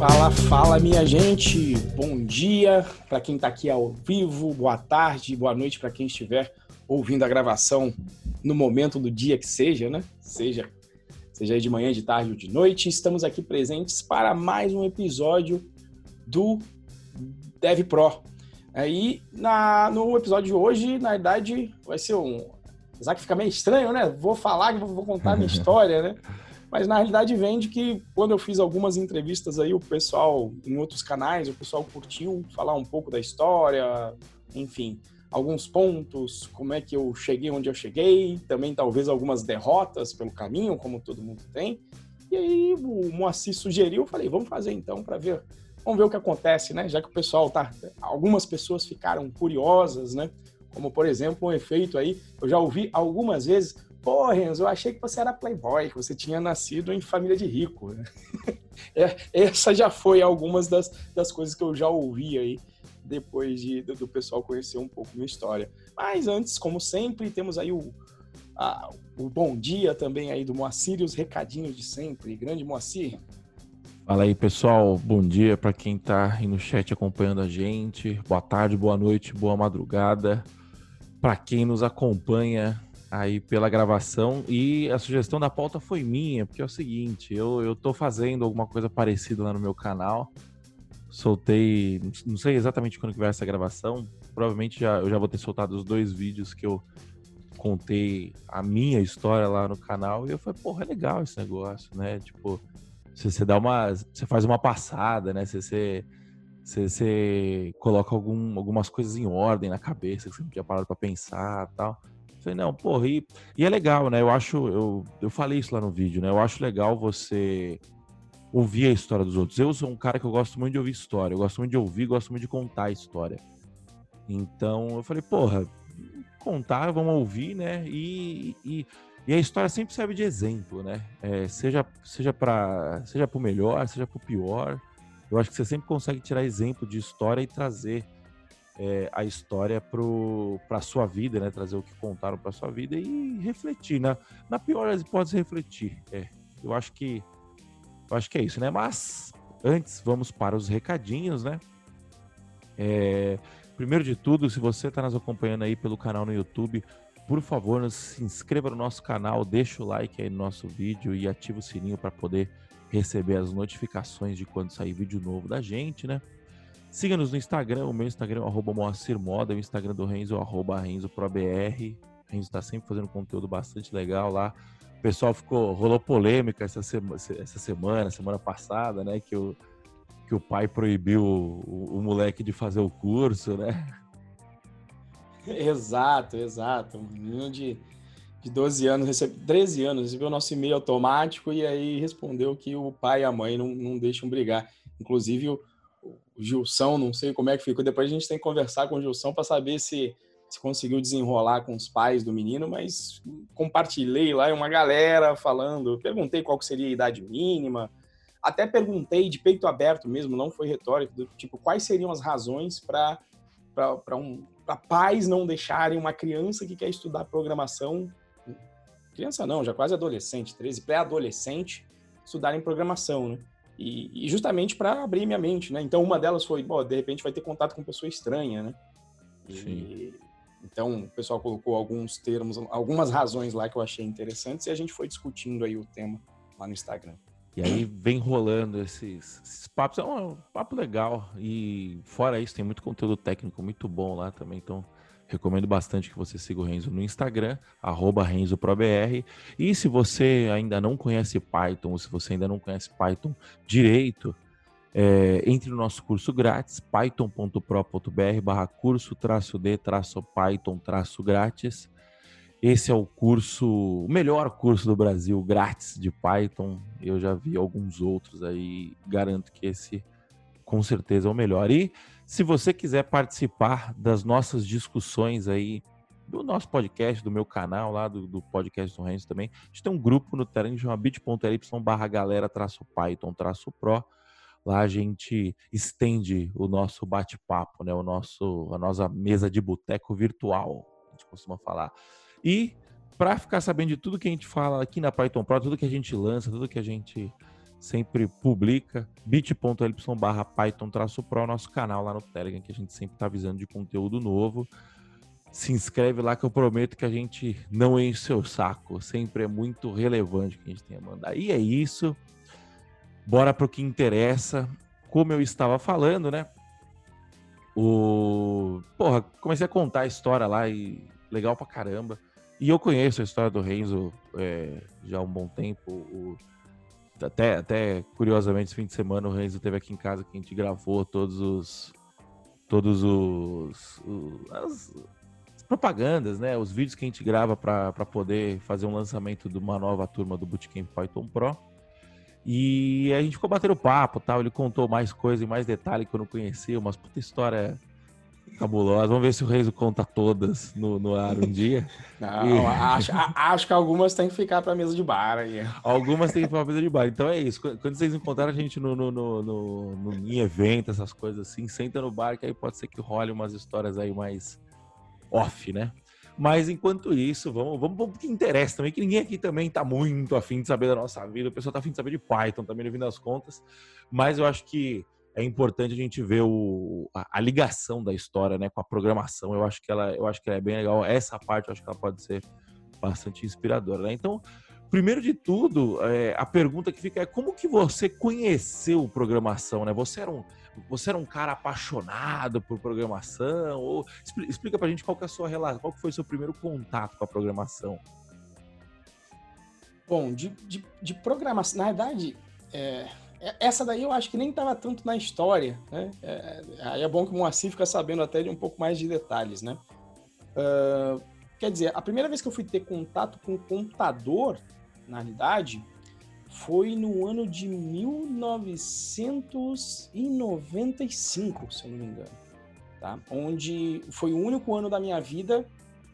Fala, fala, minha gente. Bom dia para quem está aqui ao vivo, boa tarde, boa noite para quem estiver ouvindo a gravação no momento do dia que seja, né? Seja seja de manhã, de tarde ou de noite. Estamos aqui presentes para mais um episódio do Dev Pro. Aí, na, no episódio de hoje, na verdade, vai ser um. Apesar que fica meio estranho, né? Vou falar, vou contar a minha história, né? Mas na realidade vem de que quando eu fiz algumas entrevistas aí, o pessoal em outros canais, o pessoal curtiu falar um pouco da história, enfim, alguns pontos, como é que eu cheguei onde eu cheguei, também talvez algumas derrotas pelo caminho, como todo mundo tem. E aí o Moacir sugeriu, eu falei, vamos fazer então para ver, vamos ver o que acontece, né? Já que o pessoal tá, algumas pessoas ficaram curiosas, né? Como por exemplo, um efeito aí, eu já ouvi algumas vezes, Pô, Renzo, eu achei que você era playboy, que você tinha nascido em família de rico. É, essa já foi algumas das, das coisas que eu já ouvi aí, depois de, do, do pessoal conhecer um pouco minha história. Mas antes, como sempre, temos aí o, a, o bom dia também aí do Moacir e os recadinhos de sempre. Grande Moacir. Fala aí, pessoal. Bom dia para quem está aí no chat acompanhando a gente. Boa tarde, boa noite, boa madrugada. Para quem nos acompanha aí pela gravação e a sugestão da pauta foi minha, porque é o seguinte, eu, eu tô fazendo alguma coisa parecida lá no meu canal, soltei, não sei exatamente quando que vai essa gravação, provavelmente já, eu já vou ter soltado os dois vídeos que eu contei a minha história lá no canal e eu falei, porra, é legal esse negócio, né, tipo, você, dá uma, você faz uma passada, né, você, você, coloca algum, algumas coisas em ordem na cabeça que você não tinha parado para pensar tal. Falei, não, porra, e, e, é legal, né? Eu acho, eu, eu falei isso lá no vídeo, né? Eu acho legal você ouvir a história dos outros. Eu sou um cara que eu gosto muito de ouvir história, eu gosto muito de ouvir, gosto muito de contar a história. Então eu falei, porra, contar, vamos ouvir, né? E, e, e a história sempre serve de exemplo, né? É, seja seja para seja pro melhor, seja pro pior. Eu acho que você sempre consegue tirar exemplo de história e trazer é, a história para a sua vida, né? Trazer o que contaram para sua vida e refletir. Na, na pior das hipóteses, refletir. É, eu acho que eu acho que é isso, né? Mas antes, vamos para os recadinhos, né? É, primeiro de tudo, se você está nos acompanhando aí pelo canal no YouTube, por favor, se inscreva no nosso canal, deixa o like aí no nosso vídeo e ativa o sininho para poder receber as notificações de quando sair vídeo novo da gente, né? Siga-nos no Instagram, o meu Instagram é Moacir Moda, o Instagram do Renzo arroba RenzoProBR. Renzo está sempre fazendo conteúdo bastante legal lá. O pessoal ficou, rolou polêmica essa, essa semana, semana passada, né? Que o, que o pai proibiu o, o moleque de fazer o curso, né? Exato, exato. Um menino de, de 12 anos, recebe, 13 anos, recebeu o nosso e-mail automático e aí respondeu que o pai e a mãe não, não deixam brigar. Inclusive, o, o Gilson, não sei como é que ficou. Depois a gente tem que conversar com o Gilson para saber se, se conseguiu desenrolar com os pais do menino, mas compartilhei lá uma galera falando, perguntei qual seria a idade mínima, até perguntei de peito aberto mesmo, não foi retórico, do, tipo, quais seriam as razões para um, pais não deixarem uma criança que quer estudar programação, criança não, já quase adolescente, 13, pré-adolescente, estudarem programação, né? E, e justamente para abrir minha mente, né? Então, uma delas foi, bom, de repente vai ter contato com pessoa estranha, né? E, Sim. Então, o pessoal colocou alguns termos, algumas razões lá que eu achei interessantes e a gente foi discutindo aí o tema lá no Instagram. E aí vem rolando esses, esses papos, é um papo legal. E fora isso, tem muito conteúdo técnico muito bom lá também. Então, Recomendo bastante que você siga o Renzo no Instagram, RenzoProBR. E se você ainda não conhece Python, ou se você ainda não conhece Python direito, é, entre no nosso curso grátis, python.pro.br barra curso traço D traço Python traço grátis. Esse é o curso, o melhor curso do Brasil grátis de Python. Eu já vi alguns outros aí, garanto que esse com certeza é o melhor. E se você quiser participar das nossas discussões aí, do nosso podcast, do meu canal lá, do, do podcast do Renzo também, a gente tem um grupo no Telegram que chama bit.ly barra galera traço Python traço Pro. Lá a gente estende o nosso bate-papo, né? O nosso, a nossa mesa de boteco virtual, a gente costuma falar. E para ficar sabendo de tudo que a gente fala aqui na Python Pro, tudo que a gente lança, tudo que a gente sempre publica, bit.ly barra python-pro, nosso canal lá no Telegram, que a gente sempre está avisando de conteúdo novo. Se inscreve lá que eu prometo que a gente não enche seu saco. Sempre é muito relevante o que a gente tem a mandar. E é isso. Bora para o que interessa. Como eu estava falando, né? O. Porra, comecei a contar a história lá e legal pra caramba. E eu conheço a história do Renzo é, já há um bom tempo. O... Até, até curiosamente, esse fim de semana o Renzo teve aqui em casa que a gente gravou todos os. Todos os. os as, as, propagandas, né? Os vídeos que a gente grava para poder fazer um lançamento de uma nova turma do Bootcamp Python Pro. E a gente ficou batendo papo tal. Ele contou mais coisa e mais detalhe que eu não conhecia, umas puta história cabulosa. Vamos ver se o Reis conta todas no, no ar um dia. Não, e... acho, acho que algumas têm que ficar para mesa de bar aí. Algumas têm que ficar para mesa de bar. Então é isso. Quando vocês encontrarem a gente no, no, no, no, no em evento, essas coisas assim, senta no bar que aí pode ser que role umas histórias aí mais off, né? Mas enquanto isso, vamos, vamos, vamos que interessa também, que ninguém aqui também está muito afim de saber da nossa vida. O pessoal está afim de saber de Python também, no fim das contas. Mas eu acho que é importante a gente ver o, a, a, ligação da história né, com a programação. Eu acho que ela, eu acho que é bem legal. Essa parte eu acho que ela pode ser bastante inspiradora. Né? Então, primeiro de tudo, é, a pergunta que fica é como que você conheceu programação? Né? Você era um você era um cara apaixonado por programação? Ou explica pra gente qual que é a sua relação, qual que foi o seu primeiro contato com a programação? Bom, de, de, de programação, na verdade, é essa daí eu acho que nem estava tanto na história, né? É, aí é bom que o Moacir fica sabendo até de um pouco mais de detalhes, né? Uh, quer dizer, a primeira vez que eu fui ter contato com computador, na realidade, foi no ano de 1995, se eu não me engano. Tá? Onde foi o único ano da minha vida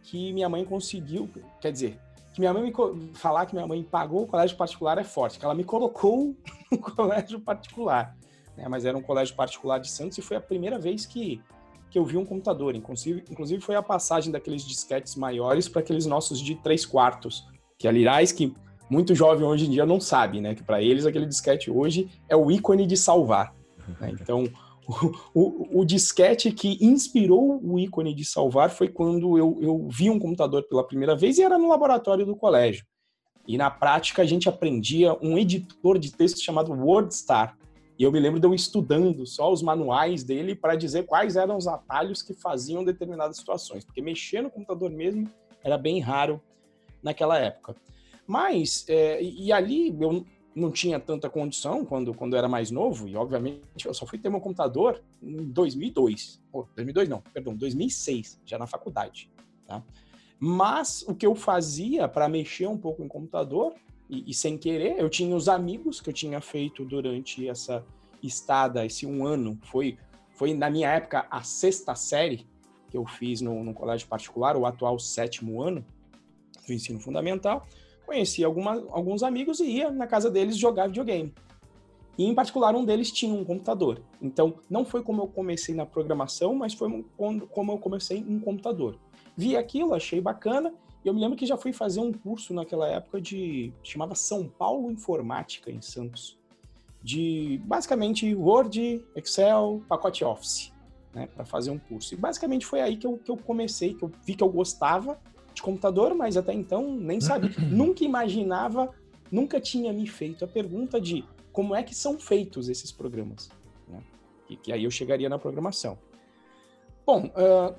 que minha mãe conseguiu, quer dizer, que minha mãe me falar que minha mãe pagou o colégio particular é forte, que ela me colocou no colégio particular, né? Mas era um colégio particular de Santos e foi a primeira vez que que eu vi um computador, inclusive, inclusive foi a passagem daqueles disquetes maiores para aqueles nossos de três quartos, que aliás que muito jovem hoje em dia não sabe, né? Que para eles aquele disquete hoje é o ícone de salvar. Né? Então, o, o, disquete que inspirou o ícone de salvar foi quando eu, eu vi um computador pela primeira vez e era no laboratório do colégio. E na prática a gente aprendia um editor de texto chamado WordStar. E eu me lembro de eu estudando só os manuais dele para dizer quais eram os atalhos que faziam determinadas situações, porque mexer no computador mesmo era bem raro naquela época. Mas, é, e ali eu não tinha tanta condição quando, quando era mais novo, e obviamente eu só fui ter meu computador em 2002. Oh, 2002 não, perdão, 2006, já na faculdade. Tá? Mas o que eu fazia para mexer um pouco em computador, e, e, sem querer, eu tinha os amigos que eu tinha feito durante essa estada, esse um ano, foi, foi na minha época a sexta série que eu fiz no, no colégio particular, o atual sétimo ano do ensino fundamental conheci alguma, alguns amigos e ia na casa deles jogar videogame. E, em particular, um deles tinha um computador. Então, não foi como eu comecei na programação, mas foi como eu comecei em computador. Vi aquilo, achei bacana, e eu me lembro que já fui fazer um curso naquela época de. chamava São Paulo Informática, em Santos. De basicamente Word, Excel, pacote Office, né, para fazer um curso. E basicamente foi aí que eu, que eu comecei, que eu vi que eu gostava de computador, mas até então nem sabia. nunca imaginava, nunca tinha me feito a pergunta de como é que são feitos esses programas. Né? E que aí eu chegaria na programação. Bom, uh,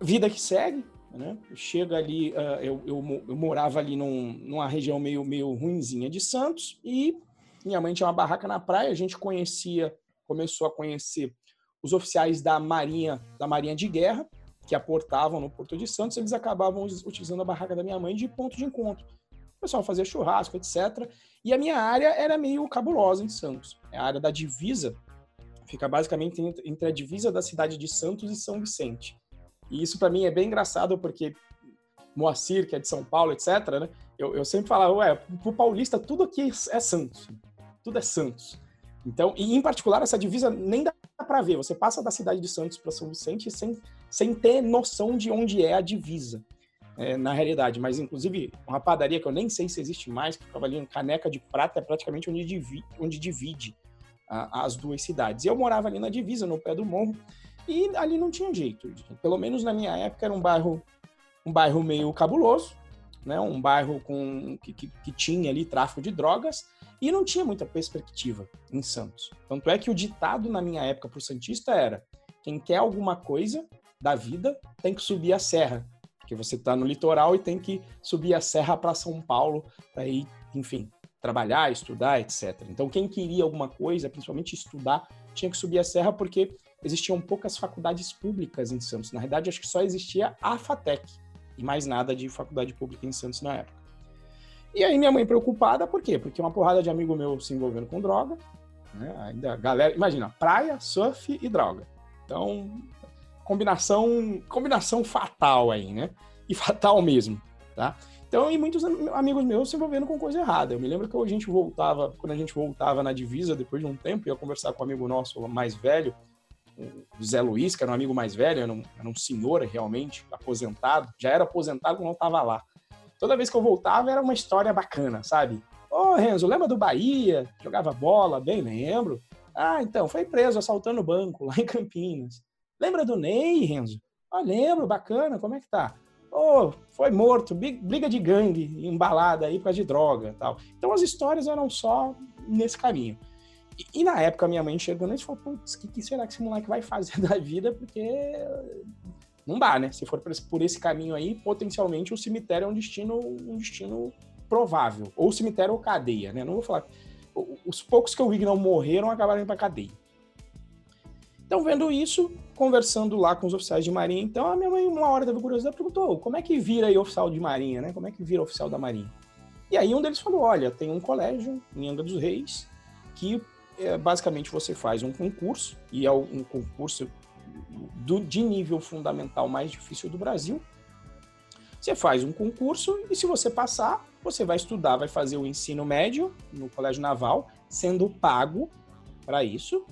vida que segue, né? Chega ali, uh, eu, eu, eu, morava ali num, numa região meio, meio ruinzinha de Santos e minha mãe tinha uma barraca na praia, a gente conhecia, começou a conhecer os oficiais da Marinha, da Marinha de Guerra, que aportavam no Porto de Santos, eles acabavam utilizando a barraca da minha mãe de ponto de encontro. O pessoal fazia churrasco, etc. E a minha área era meio cabulosa em Santos. É a área da divisa, fica basicamente entre a divisa da cidade de Santos e São Vicente. E isso para mim é bem engraçado porque Moacir, que é de São Paulo, etc., né? Eu, eu sempre falava, ué, pro paulista tudo aqui é Santos. Tudo é Santos. Então, e em particular, essa divisa nem dá para ver. Você passa da cidade de Santos para São Vicente sem, sem ter noção de onde é a divisa. é, na realidade, mas inclusive uma padaria que eu nem sei se existe mais, que ficava ali em Caneca de Prata, é praticamente onde divide, onde divide a, as duas cidades. E eu morava ali na divisa, no pé do morro, e ali não tinha jeito. Pelo menos na minha época era um bairro, um bairro meio cabuloso, né? um bairro com, que, que, que tinha ali tráfico de drogas, e não tinha muita perspectiva em Santos. Tanto é que o ditado na minha época para o Santista era: quem quer alguma coisa da vida tem que subir a serra porque você está no litoral e tem que subir a serra para São Paulo para ir, enfim, trabalhar, estudar, etc. Então, quem queria alguma coisa, principalmente estudar, tinha que subir a serra porque existiam poucas faculdades públicas em Santos. Na verdade, acho que só existia a FATEC e mais nada de faculdade pública em Santos na época. E aí minha mãe preocupada, por quê? Porque uma porrada de amigo meu se envolvendo com droga, né? Ainda galera, imagina, praia, surf e droga. Então, combinação, combinação fatal aí, né? E fatal mesmo, tá? Então, e muitos amigos meus se envolvendo com coisa errada. Eu me lembro que a gente voltava, quando a gente voltava na divisa, depois de um tempo, ia conversar com um amigo nosso mais velho, o Zé Luiz, que era um amigo mais velho, era um, era um senhor realmente, aposentado, já era aposentado quando eu estava lá. Toda vez que eu voltava era uma história bacana, sabe? Ô, oh, Renzo, lembra do Bahia? Jogava bola? Bem, lembro. Ah, então, foi preso assaltando banco lá em Campinas. Lembra do Ney, Renzo? Ah, lembro, bacana, como é que tá? Oh, foi morto, briga de gangue, embalada aí por causa de droga tal. Então as histórias eram só nesse caminho. E, e na época minha mãe enxergando isso falou, putz, o que, que, será que esse moleque vai fazer da vida? Porque não dá, né? Se for por esse, por esse caminho aí, potencialmente o cemitério é um destino, um destino provável. Ou cemitério ou cadeia, né? Não vou falar. Os poucos que eu vi que não morreram acabaram indo pra cadeia. Então, vendo isso, conversando lá com os oficiais de marinha, então a minha mãe, uma hora teve curiosidade, perguntou como é que vira aí oficial de marinha, né? Como é que vira oficial da marinha? E aí um deles falou, olha, tem um colégio em Angra dos Reis que é, basicamente você faz um concurso, e é um concurso do, de nível fundamental mais difícil do Brasil. Você faz um concurso e se você passar, você vai estudar, vai fazer o ensino médio no Colégio Naval, sendo pago para isso,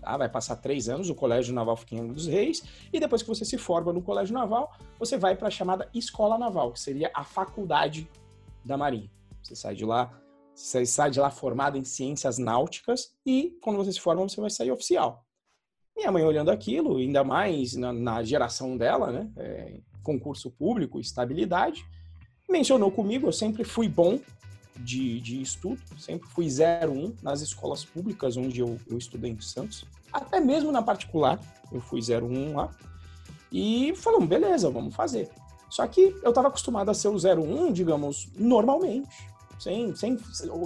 Tá? Vai passar três anos, o Colégio Naval Angra dos Reis, e depois que você se forma no Colégio Naval, você vai para a chamada Escola Naval, que seria a faculdade da Marinha. Você sai de lá, você sai de lá formado em ciências náuticas, e quando você se forma, você vai sair oficial. Minha mãe olhando aquilo, ainda mais na, na geração dela, né? É, concurso público, estabilidade, mencionou comigo, eu sempre fui bom de, de estudo, sempre fui 01 nas escolas públicas onde eu, eu estudei em Santos, até mesmo na particular, eu fui 01 lá, e falamos, beleza, vamos fazer. Só que eu estava acostumado a ser o 01, digamos, normalmente, sem, sem,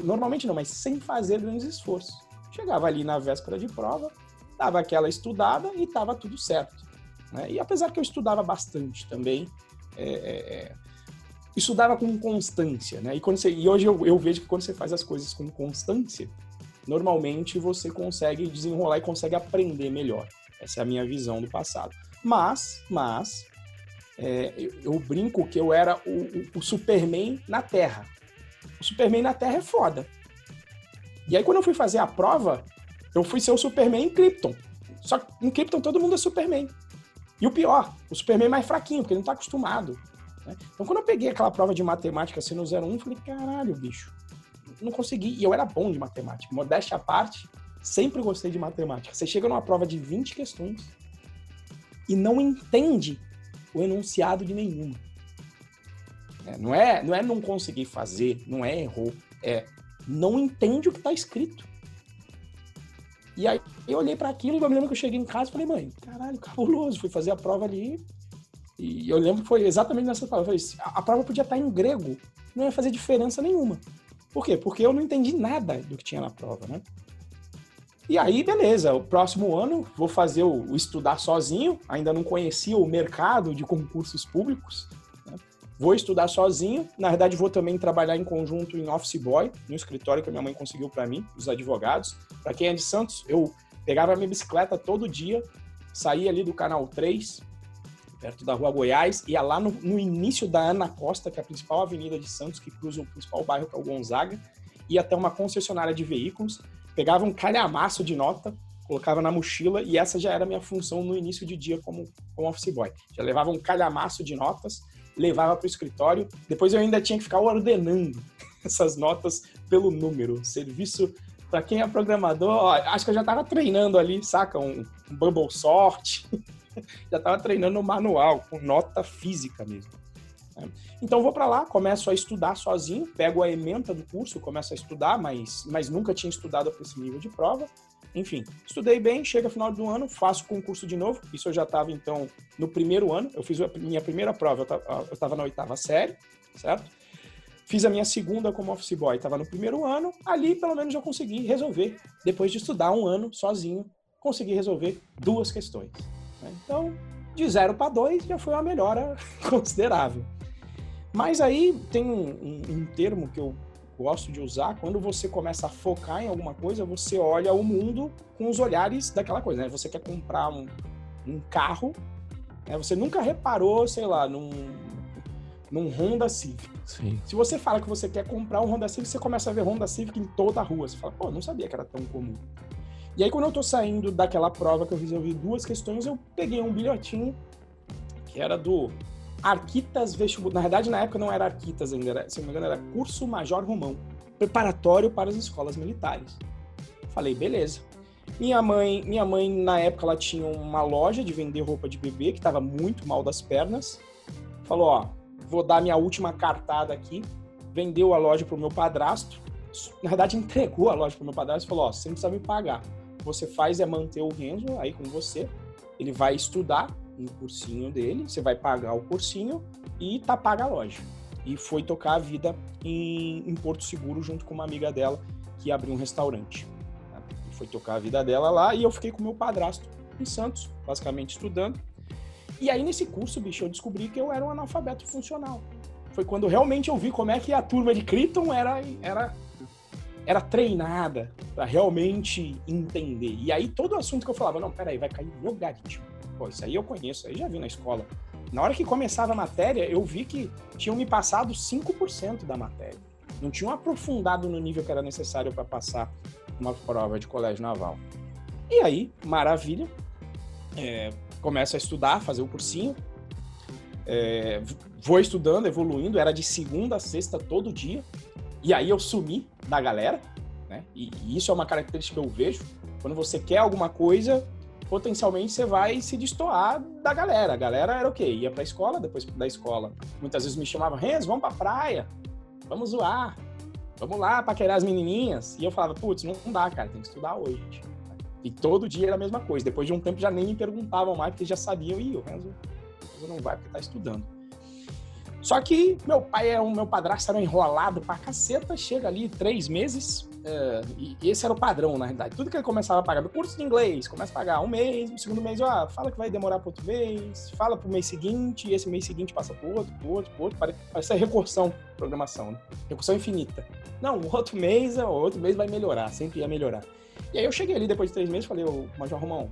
normalmente não, mas sem fazer grandes esforços. Chegava ali na véspera de prova, dava aquela estudada e estava tudo certo. Né? E apesar que eu estudava bastante também, é, é, é estudava com constância, né? E, quando você, e hoje eu, eu vejo que quando você faz as coisas com constância, normalmente você consegue desenrolar e consegue aprender melhor. Essa é a minha visão do passado. Mas, mas, é, eu, eu, brinco que eu era o, o, o, Superman na Terra. O Superman na Terra é foda. E aí, quando eu fui fazer a prova, eu fui ser o Superman em Krypton. Só que em Krypton todo mundo é Superman. E o pior, o Superman mais fraquinho, porque ele não tá acostumado. Né? Então, quando eu peguei aquela prova de matemática sendo 01, falei, caralho, bicho, não consegui. E eu era bom de matemática. Modéstia à parte, sempre gostei de matemática. Você chega numa prova de 20 questões e não entende o enunciado de nenhuma. É, não, é, não é não conseguir fazer, não é errou, é não entende o que está escrito. E aí eu olhei para aquilo e eu me lembro que eu cheguei em casa e falei, mãe, caralho, cabuloso. Fui fazer a prova ali, e eu lembro que foi exatamente nessa palavra. Eu falei, assim, a, a prova podia estar em grego, não ia fazer diferença nenhuma. Por quê? Porque eu não entendi nada do que tinha na prova, né? E aí, beleza, o próximo ano vou fazer o, o estudar sozinho, ainda não conhecia o mercado de concursos públicos, né? vou estudar sozinho, na verdade vou também trabalhar em conjunto em office boy, no escritório que a minha mãe conseguiu para mim, os advogados. Para quem é de Santos, eu pegava a minha bicicleta todo dia, saía ali do canal 3, perto da Rua Goiás, ia lá no, no, início da Ana Costa, que é a principal avenida de Santos, que cruza o principal bairro, que é o Gonzaga, ia até uma concessionária de veículos, pegava um calhamaço de nota, colocava na mochila, e essa já era a minha função no início de dia como, como office boy. Já levava um calhamaço de notas, levava para o escritório. Depois eu ainda tinha que ficar ordenando essas notas pelo número. Serviço para quem é programador, ó, acho que eu já estava treinando ali, saca? Um, um Bubble Sort. já estava treinando manual, com nota física mesmo. Né? Então vou para lá, começo a estudar sozinho, pego a ementa do curso, começo a estudar, mas, mas nunca tinha estudado para esse nível de prova. Enfim, estudei bem, chega final do ano, faço concurso de novo. Isso eu já estava, então, no primeiro ano. Eu fiz a minha primeira prova, eu estava na oitava série, certo? Fiz a minha segunda como office boy, estava no primeiro ano. Ali, pelo menos, eu consegui resolver. Depois de estudar um ano sozinho, consegui resolver duas questões. Então, de zero para dois já foi uma melhora considerável. Mas aí tem um, um, um termo que eu gosto de usar, quando você começa a focar em alguma coisa, você olha o mundo com os olhares daquela coisa, né? Você quer comprar um, um carro, né? você nunca reparou, sei lá, num, num Honda Civic. Sim. Se você fala que você quer comprar um Honda Civic, você começa a ver Honda Civic em toda a rua. Você fala, pô, não sabia que era tão comum. E aí, quando eu tô saindo daquela prova que eu resolvi duas questões, eu peguei um bilhotinho que era do Arquitas Vestibular. Na verdade, na época não era Arquitas ainda, era, se não me engano, era Curso Major Romão, preparatório para as escolas militares. Falei, beleza. Minha mãe, minha mãe na época ela tinha uma loja de vender roupa de bebê que estava muito mal das pernas. Falou, ó, vou dar minha última cartada aqui. Vendeu a loja pro meu padrasto. Na verdade, entregou a loja pro meu padrasto e falou, ó, você não precisa me pagar. Você faz é manter o Renzo aí com você. Ele vai estudar um cursinho dele, você vai pagar o cursinho e tá paga a loja. E foi tocar a vida em, em Porto Seguro junto com uma amiga dela que abriu um restaurante. Né? Foi tocar a vida dela lá e eu fiquei com meu padrasto em Santos, basicamente estudando. E aí nesse curso, bicho, eu descobri que eu era um analfabeto funcional. Foi quando realmente eu vi como é que a turma de Criton era, era, era treinada para realmente entender. E aí todo assunto que eu falava, não, peraí, vai cair no garitmo Pô, isso aí eu conheço, aí já vi na escola. Na hora que começava a matéria, eu vi que tinham me passado 5% da matéria. Não tinham aprofundado no nível que era necessário para passar uma prova de colégio naval. E aí, maravilha, é, começo a estudar, fazer o cursinho, é, vou estudando, evoluindo, era de segunda a sexta todo dia, e aí eu sumi da galera, né? E, e isso é uma característica que eu vejo. Quando você quer alguma coisa, potencialmente você vai se destoar da galera. A galera era o quê? Ia pra escola, depois da escola. Muitas vezes me chamavam, Renzo, vamos pra praia, vamos zoar, vamos lá paquerar as menininhas. E eu falava, putz, não, dá, cara, tem que estudar hoje. E todo dia era a mesma coisa. Depois de um tempo já nem me perguntavam mais, porque já sabiam, ih, o Renzo, o Renzo não vai porque tá estudando. Só que meu pai é um meu padrasto era enrolado pra caceta, chega ali três meses, é, e esse era o padrão, na realidade. Tudo que ele começava a pagar, curso de inglês, começa a pagar um mês, no segundo mês, ah, fala que vai demorar para outro mês, fala pro mês seguinte, e esse mês seguinte passa pro outro, pro outro, pro outro, parece, parece recursão programação, né? Recursão infinita. Não, o outro mês, o outro mês vai melhorar, sempre ia melhorar. E aí eu cheguei ali depois de três meses falei, ô, Major Romão,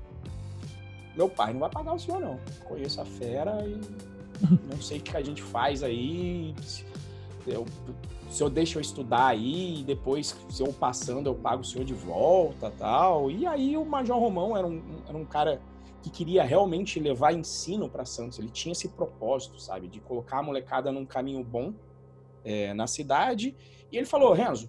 meu pai não vai pagar o senhor, não. Conheço a fera e não sei o que a gente faz aí. Eu, o senhor deixa eu estudar aí depois, se eu passando, eu pago o senhor de volta tal. E aí o Major Romão era um, era um cara que queria realmente levar ensino para Santos. Ele tinha esse propósito, sabe, de colocar a molecada num caminho bom é, na cidade. E ele falou, Renzo,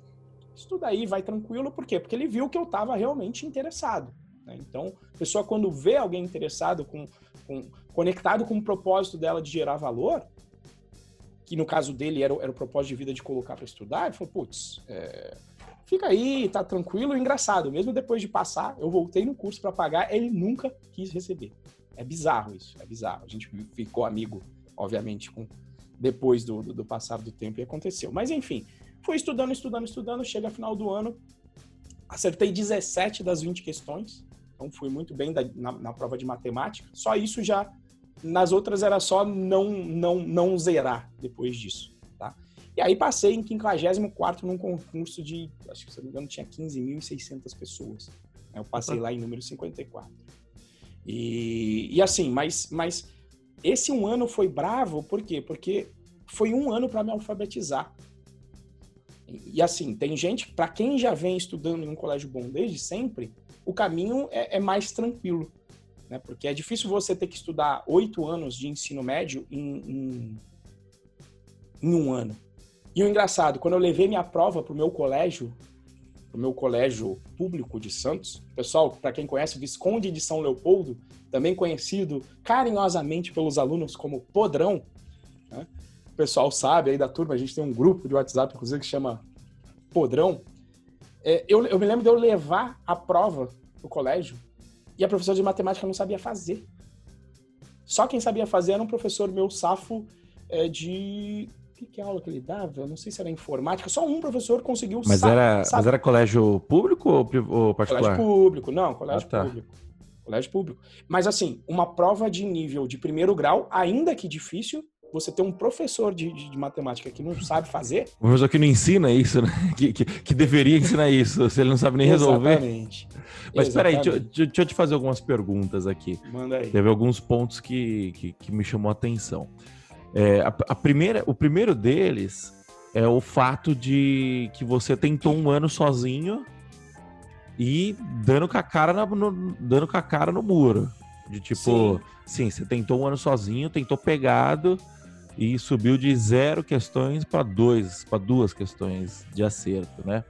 estuda aí, vai tranquilo. Por quê? Porque ele viu que eu estava realmente interessado. Né? Então, a pessoa quando vê alguém interessado com com, conectado com o propósito dela de gerar valor, que no caso dele era, era o propósito de vida de colocar para estudar, ele falou, putz, é, fica aí, tá tranquilo, engraçado. Mesmo depois de passar, eu voltei no curso para pagar, ele nunca quis receber. É bizarro isso, é bizarro. A gente ficou amigo, obviamente, com depois do, do, do passar do tempo e aconteceu. Mas enfim, fui estudando, estudando, estudando, chega final do ano, acertei 17 das 20 questões, então fui muito bem da, na, na, prova de matemática. Só isso já. Nas outras era só não não não zerar depois disso, tá? E aí passei em 54 num concurso de, acho que se não me engano tinha 15.600 pessoas. Eu passei lá em número 54. E, e assim, mas, mas esse um ano foi bravo, por quê? Porque foi um ano para me alfabetizar. E, e assim, tem gente, para quem já vem estudando em um colégio bom desde sempre, o caminho é, é mais tranquilo. Né? Porque é difícil você ter que estudar oito anos de ensino médio em, em, em um ano. E o engraçado, quando eu levei minha prova para o meu colégio, para o meu colégio público de Santos, pessoal, para quem conhece, Visconde de São Leopoldo, também conhecido carinhosamente pelos alunos como Podrão, né? o pessoal sabe aí da turma, a gente tem um grupo de WhatsApp, inclusive, que chama Podrão. É, eu, eu me lembro de eu levar a prova pro colégio e a professora de matemática não sabia fazer. Só quem sabia fazer era um professor meu safo é, de que, que aula que ele dava? Eu não sei se era informática. Só um professor conseguiu mas era Mas era colégio público ou, ou particular? Colégio público, não, colégio ah, tá. público. Colégio público. Mas assim, uma prova de nível de primeiro grau, ainda que difícil, você ter um professor de, de, de, matemática que não sabe fazer. Um professor que não ensina isso, né? Que, que, que, deveria ensinar isso, se ele não sabe nem resolver. Exatamente. Mas espera aí, deixa, deixa, eu te fazer algumas perguntas aqui. Manda aí. Teve alguns pontos que, que, que me chamou a atenção. É, a, a, primeira, o primeiro deles é o fato de que você tentou um ano sozinho e dando com a cara, na, no, dando com a cara no muro. De tipo, sim. sim, você tentou um ano sozinho, tentou pegado e subiu de zero questões para dois, para duas questões de acerto, né?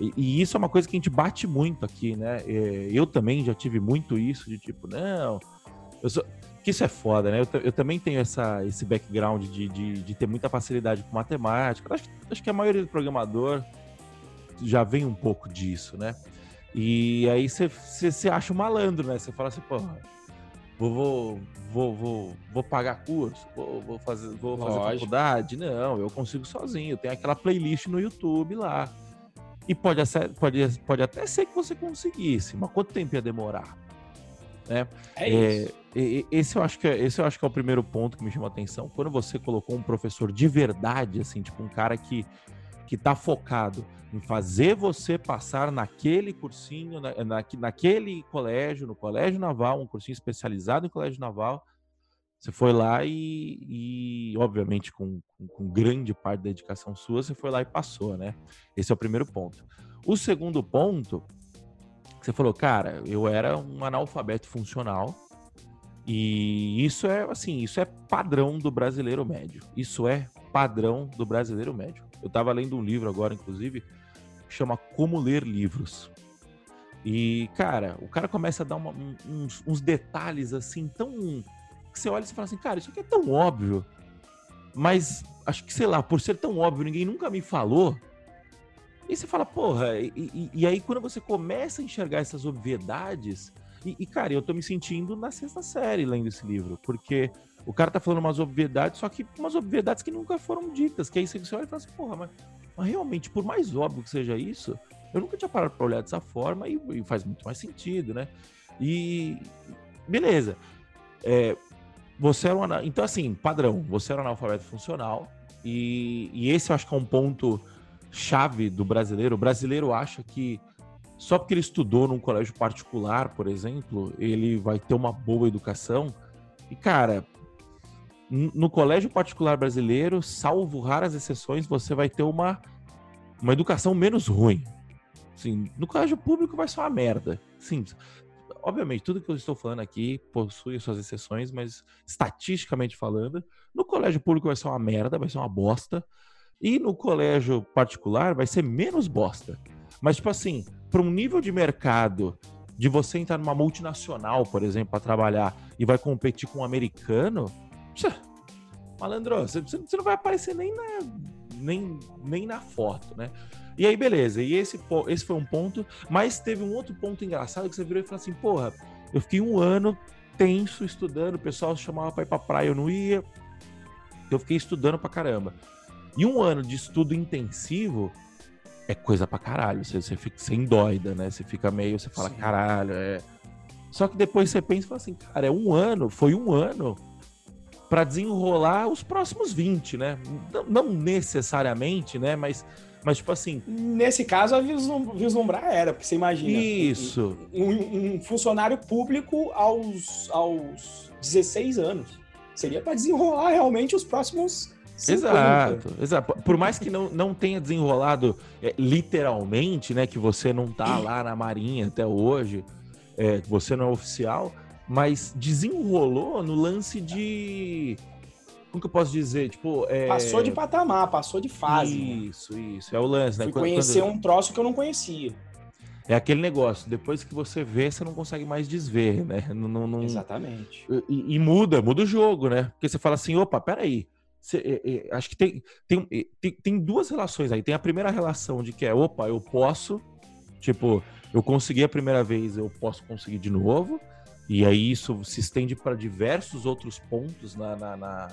E, e, isso é uma coisa que a gente bate muito aqui, né? É, eu também já tive muito isso de tipo, não, eu sou, que isso é foda, né? Eu, eu também tenho essa, esse background de, de, de, ter muita facilidade com matemática. Acho, acho que a maioria do programador já vem um pouco disso, né? E aí você acha um malandro, né? Você fala assim, pô, vou, vou, vou, vou, vou pagar curso, vou, vou fazer, vou fazer faculdade. Não, eu consigo sozinho. Tem aquela playlist no YouTube lá. E pode, pode, pode até ser que você conseguisse, mas quanto tempo ia demorar? Né? É, é isso. esse eu acho que é, esse eu acho que é o primeiro ponto que me chamou a atenção. Quando você colocou um professor de verdade, assim, tipo um cara que que tá focado em fazer você passar naquele cursinho, na, na, naquele colégio, no colégio naval, um cursinho especializado em colégio naval. Você foi lá e, e obviamente, com, com, com, grande parte da dedicação sua, você foi lá e passou, né? Esse é o primeiro ponto. O segundo ponto você falou, cara, eu era um analfabeto funcional e isso é assim, isso é padrão do brasileiro médio. Isso é padrão do brasileiro médio. Eu estava lendo um livro agora, inclusive, que chama Como Ler Livros. E, cara, o cara começa a dar uma, uns, uns, detalhes assim tão. que você olha e você fala assim, cara, isso aqui é tão óbvio. Mas acho que, sei lá, por ser tão óbvio, ninguém nunca me falou. E você fala, porra, e, e, e, aí quando você começa a enxergar essas obviedades, e, e, cara, eu tô me sentindo na sexta série lendo esse livro, porque o cara tá falando umas obviedades, só que umas obviedades que nunca foram ditas, que aí você olha e fala assim, porra, mas, mas realmente, por mais óbvio que seja isso, eu nunca tinha parado pra olhar dessa forma e, e faz muito mais sentido, né? E beleza. É, você era um, então assim, padrão, você era um analfabeto funcional, e, e esse eu acho que é um ponto chave do brasileiro. O brasileiro acha que só porque ele estudou num colégio particular, por exemplo, ele vai ter uma boa educação. E, cara, no colégio particular brasileiro, salvo raras exceções, você vai ter uma, uma educação menos ruim. Assim, no colégio público vai ser uma merda. Sim, obviamente, tudo que eu estou falando aqui possui suas exceções, mas estatisticamente falando, no colégio público vai ser uma merda, vai ser uma bosta. E no colégio particular vai ser menos bosta. Mas, tipo assim, para um nível de mercado de você entrar numa multinacional, por exemplo, para trabalhar e vai competir com um americano, malandro, você, você não vai aparecer nem na, nem, nem na foto, né? E aí, beleza. E esse, esse foi um ponto. Mas teve um outro ponto engraçado que você virou e falou assim: porra, eu fiquei um ano tenso estudando, o pessoal chamava pra ir pra praia, eu não ia. Eu fiquei estudando pra caramba. E um ano de estudo intensivo é coisa pra caralho. Você, você fica sem doida, né? Você fica meio, você fala, Sim. caralho, é. Só que depois você pensa e fala assim, cara, é um ano, foi um ano para desenrolar os próximos 20, né? Não, não, necessariamente, né? Mas, mas, tipo assim. Nesse caso, a vislumbrar era, porque você imagina. Isso. Um, um, um funcionário público aos, aos 16 anos. Seria para desenrolar realmente os próximos Exato, exato. Por mais que não, não tenha desenrolado é, literalmente, né? Que você não tá lá na Marinha até hoje, é, você não é oficial, mas desenrolou no lance de como que eu posso dizer? Tipo, é... Passou de patamar, passou de fase. Isso, né? isso. É o lance, né? Fui quando, conhecer quando... um troço que eu não conhecia. É aquele negócio, depois que você vê, você não consegue mais desver, né? Não, não, não... Exatamente. E, e, muda, muda o jogo, né? Porque você fala assim, opa, peraí. Você, é, é, acho que tem, tem, tem, tem duas relações aí. Tem a primeira relação de que é, opa, eu posso, tipo, eu consegui a primeira vez, eu posso conseguir de novo. E aí isso se estende para diversos outros pontos na, na, na,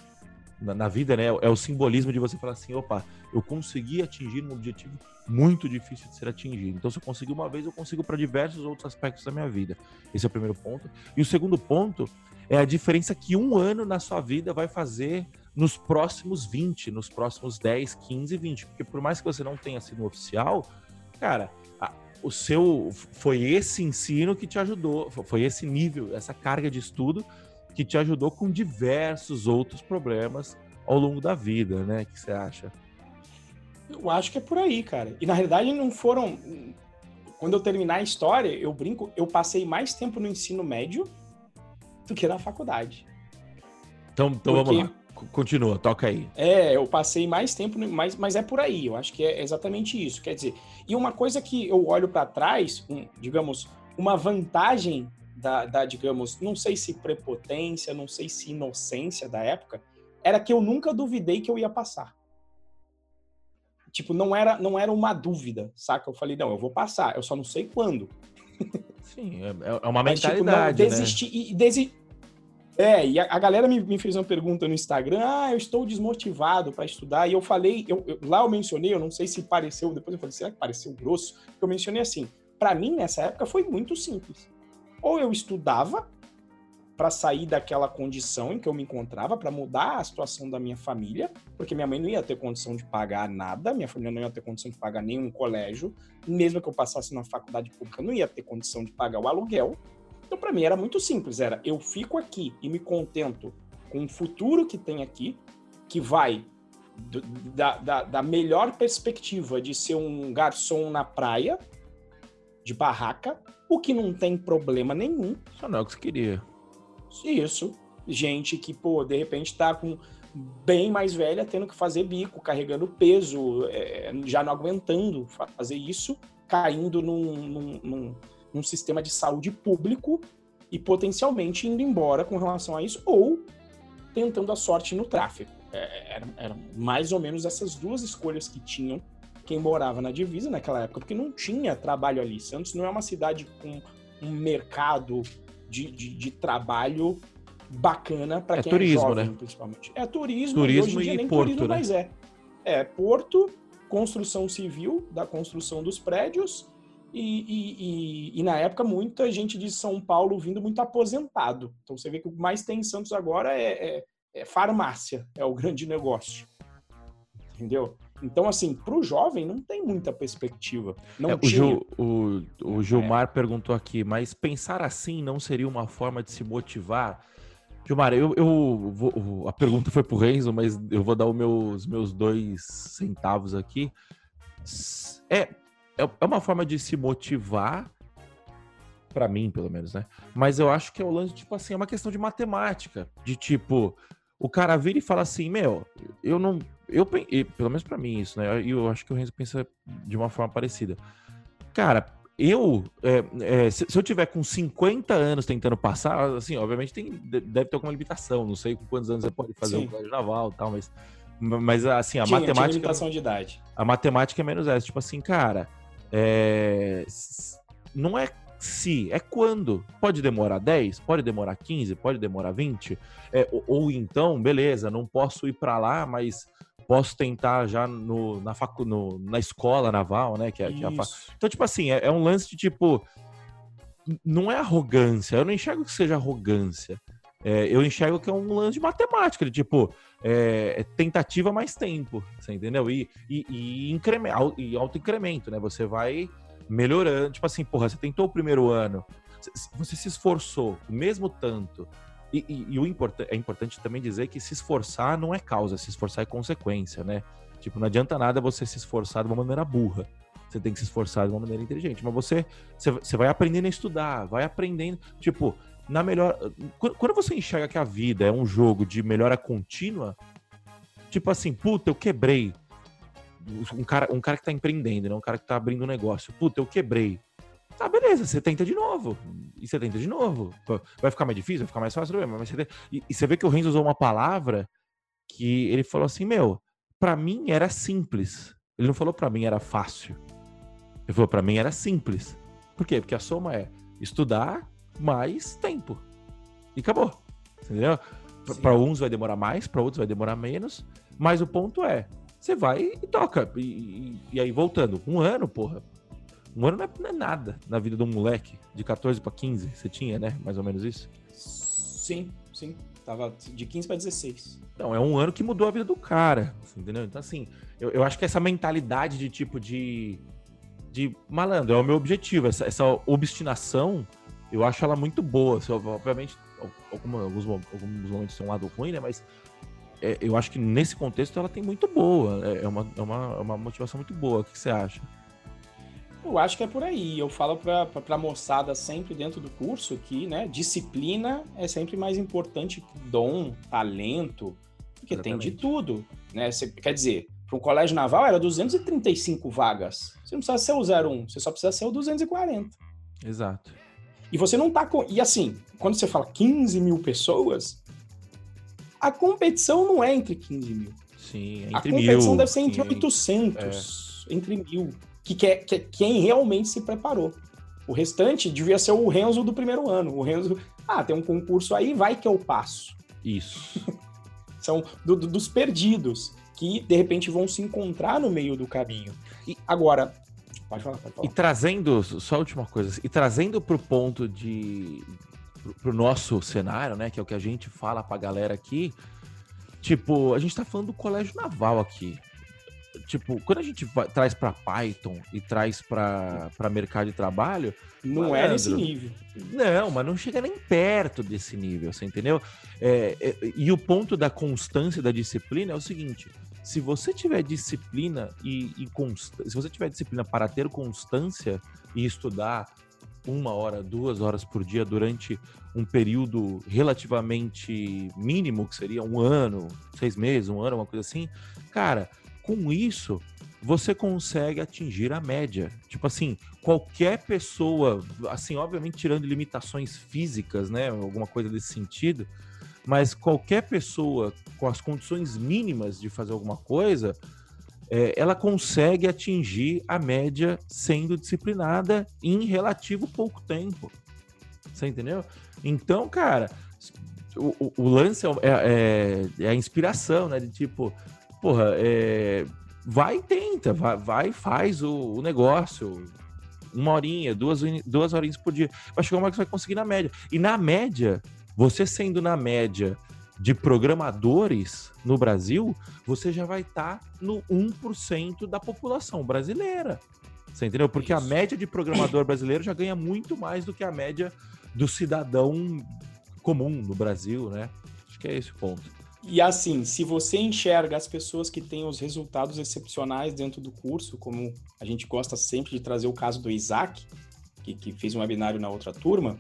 na, na vida, né? É o simbolismo de você falar assim, opa, eu consegui atingir um objetivo muito difícil de ser atingido. Então, se eu conseguir uma vez, eu consigo para diversos outros aspectos da minha vida. Esse é o primeiro ponto. E o segundo ponto é a diferença que um ano na sua vida vai fazer nos próximos 20, nos próximos 10, 15, 20. Porque por mais que você não tenha sido oficial, cara, o seu foi esse ensino que te ajudou, foi esse nível, essa carga de estudo que te ajudou com diversos outros problemas ao longo da vida, né? O que você acha? Eu acho que é por aí, cara. E na realidade não foram. Quando eu terminar a história, eu brinco, eu passei mais tempo no ensino médio do que na faculdade. Então, então Porque... vamos lá. Continua, toca aí. É, eu passei mais tempo, mas, mas é por aí. Eu acho que é exatamente isso. Quer dizer, e uma coisa que eu olho para trás, um, digamos, uma vantagem da, da, digamos, não sei se prepotência, não sei se inocência da época, era que eu nunca duvidei que eu ia passar. Tipo, não era, não era uma dúvida, saca? Eu falei, não, eu vou passar, eu só não sei quando. Sim, é, é uma mentalidade, Mas, tipo, não, né? desistir, né? e, desi... É, e a, a galera me, me, fez uma pergunta no Instagram, ah, eu estou desmotivado para estudar, e eu falei, eu, eu, lá eu mencionei, eu não sei se pareceu, depois eu falei, será que pareceu grosso? Eu mencionei assim, para mim, nessa época, foi muito simples ou eu estudava para sair daquela condição em que eu me encontrava, para mudar a situação da minha família, porque minha mãe não ia ter condição de pagar nada, minha família não ia ter condição de pagar nenhum colégio, mesmo que eu passasse na faculdade pública, não ia ter condição de pagar o aluguel. Então, para mim era muito simples, era eu fico aqui e me contento com o futuro que tem aqui, que vai da, da, da melhor perspectiva de ser um garçom na praia, de barraca, o que não tem problema nenhum. Só não é o que você queria. Isso. Gente que, pô, de repente tá com bem mais velha, tendo que fazer bico, carregando peso, é, já não aguentando fazer isso, caindo num, num, num, num, sistema de saúde público e potencialmente indo embora com relação a isso, ou tentando a sorte no tráfico. É, eram, eram mais ou menos essas duas escolhas que tinham quem morava na divisa naquela época, porque não tinha trabalho ali. Santos não é uma cidade com um mercado de, de, de trabalho bacana para é quem é turismo, é jovem, né? principalmente. É turismo, turismo e, e nem porto, turismo, né? mas é. É porto, construção civil da construção dos prédios e, e, e, e, na época muita gente de São Paulo vindo muito aposentado. Então você vê que o que mais tem em Santos agora é, é, é farmácia, é o grande negócio. Entendeu? Então, assim, para o jovem não tem muita perspectiva. Não é, o, Gil, o, o, Gilmar é. perguntou aqui, mas pensar assim não seria uma forma de se motivar? Gilmar, eu, eu vou, a pergunta foi para o Renzo, mas eu vou dar os meus, meus dois centavos aqui. É, é, é uma forma de se motivar, para mim, pelo menos, né? Mas eu acho que é o lance, tipo assim, é uma questão de matemática. De tipo, o cara vira e fala assim, meu, eu não. Eu, pelo menos para mim, isso, né? E eu acho que o Renzo pensa de uma forma parecida. Cara, eu, é, é, se, se, eu tiver com 50 anos tentando passar, assim, obviamente tem, deve ter alguma limitação, não sei com quantos anos você pode fazer Sim. um colégio naval e tal, mas, mas assim, a tinha, matemática. Tinha limitação de idade. A matemática é menos essa, tipo assim, cara, é, não é se, é quando. Pode demorar 10, pode demorar 15, pode demorar 20. É, ou, ou, então, beleza, não posso ir para lá, mas posso tentar já no, na, facu, no, na escola naval, né? Que é, que é então, tipo assim, é, é um lance de tipo. Não é arrogância, eu não enxergo que seja arrogância. É, eu enxergo que é um lance de matemática, de tipo, é, é tentativa mais tempo, você entendeu? E, e, e, incremento, e auto-incremento, né? Você vai melhorando. Tipo assim, porra, você tentou o primeiro ano, você se esforçou o mesmo tanto. E, e, e o import é importante também dizer que se esforçar não é causa, se esforçar é consequência, né? Tipo, não adianta nada você se esforçar de uma maneira burra. Você tem que se esforçar de uma maneira inteligente. Mas você, você, você vai aprendendo a estudar, vai aprendendo. Tipo, na melhor. Quando você enxerga que a vida é um jogo de melhora contínua, tipo assim, puta, eu quebrei. Um cara, um cara que tá empreendendo, né? Um cara que tá abrindo um negócio. Puta, eu quebrei. Tá, beleza, você tenta de novo. E você tenta de novo. Vai ficar mais difícil, vai ficar mais fácil, mas você e, e você vê que o Renzo usou uma palavra que ele falou assim: Meu, para mim era simples. Ele não falou para mim era fácil. Ele falou para mim era simples. Por quê? Porque a soma é estudar mais tempo. E acabou. Entendeu? Para uns vai demorar mais, para outros vai demorar menos. Mas o ponto é, você vai e toca. E, e, e aí, voltando, um ano, porra. Um ano não é, não é, nada na vida de um moleque de 14 para 15. Você tinha, né? Mais ou menos isso? Sim, sim. Tava de 15 para 16. Então, é um ano que mudou a vida do cara. Entendeu? Então, assim, eu, eu acho que essa mentalidade de tipo de. De malandro, é o meu objetivo. Essa, essa obstinação eu acho ela muito boa. Assim, obviamente, alguns, alguns momentos tem um lado ruim, né? Mas é, eu acho que nesse contexto ela tem muito boa. É, é uma, é uma, é uma motivação muito boa. O que você acha? Eu acho que é por aí. Eu falo para a moçada sempre dentro do curso que né, disciplina é sempre mais importante que dom, talento, porque Exatamente. tem de tudo. Né? Você, quer dizer, para um colégio naval era 235 vagas. Você não precisa ser o 01, você só precisa ser o 240. Exato. E você não tá com. E assim, quando você fala 15 mil pessoas, a competição não é entre 15 mil. Sim, é entre mil. A competição mil, deve ser entre sim, 800, é. entre mil. Que, que, é, que é quem realmente se preparou. O restante devia ser o Renzo do primeiro ano. O Renzo, ah, tem um concurso aí, vai que eu passo. Isso. São do, do, dos perdidos, que de repente vão se encontrar no meio do caminho. E agora, Pode falar, pode falar. E trazendo, só a última coisa, e trazendo para o ponto de. para o nosso cenário, né? Que é o que a gente fala para a galera aqui. Tipo, a gente está falando do colégio naval aqui. Tipo, quando a gente vai, traz para Python e traz para mercado de trabalho. Não é nesse nível. Não, mas não chega nem perto desse nível, você entendeu? É, é, e o ponto da constância da disciplina é o seguinte: se você tiver disciplina e, e se você tiver disciplina para ter constância e estudar uma hora, duas horas por dia durante um período relativamente mínimo, que seria um ano, seis meses, um ano, uma coisa assim, cara, com isso você consegue atingir a média. Tipo assim, qualquer pessoa, assim, obviamente tirando limitações físicas, né, alguma coisa desse sentido, mas qualquer pessoa com as condições mínimas de fazer alguma coisa, é, ela consegue atingir a média sendo disciplinada em relativo pouco tempo. Você entendeu? Então, cara, o, o, o lance é, é, é, a inspiração, né? De tipo, porra, é, vai e tenta, vai, vai faz o, o, negócio. Uma horinha, duas, duas horinhas por dia. Vai chegar uma hora que você vai conseguir na média. E na média, você sendo na média de programadores no Brasil, você já vai estar tá no 1% da população brasileira. Você entendeu? Porque Isso. a média de programador brasileiro já ganha muito mais do que a média do cidadão comum no Brasil, né? Acho que é esse o ponto. E assim, se você enxerga as pessoas que têm os resultados excepcionais dentro do curso, como a gente gosta sempre de trazer o caso do Isaac, que, que fez um webinário na outra turma,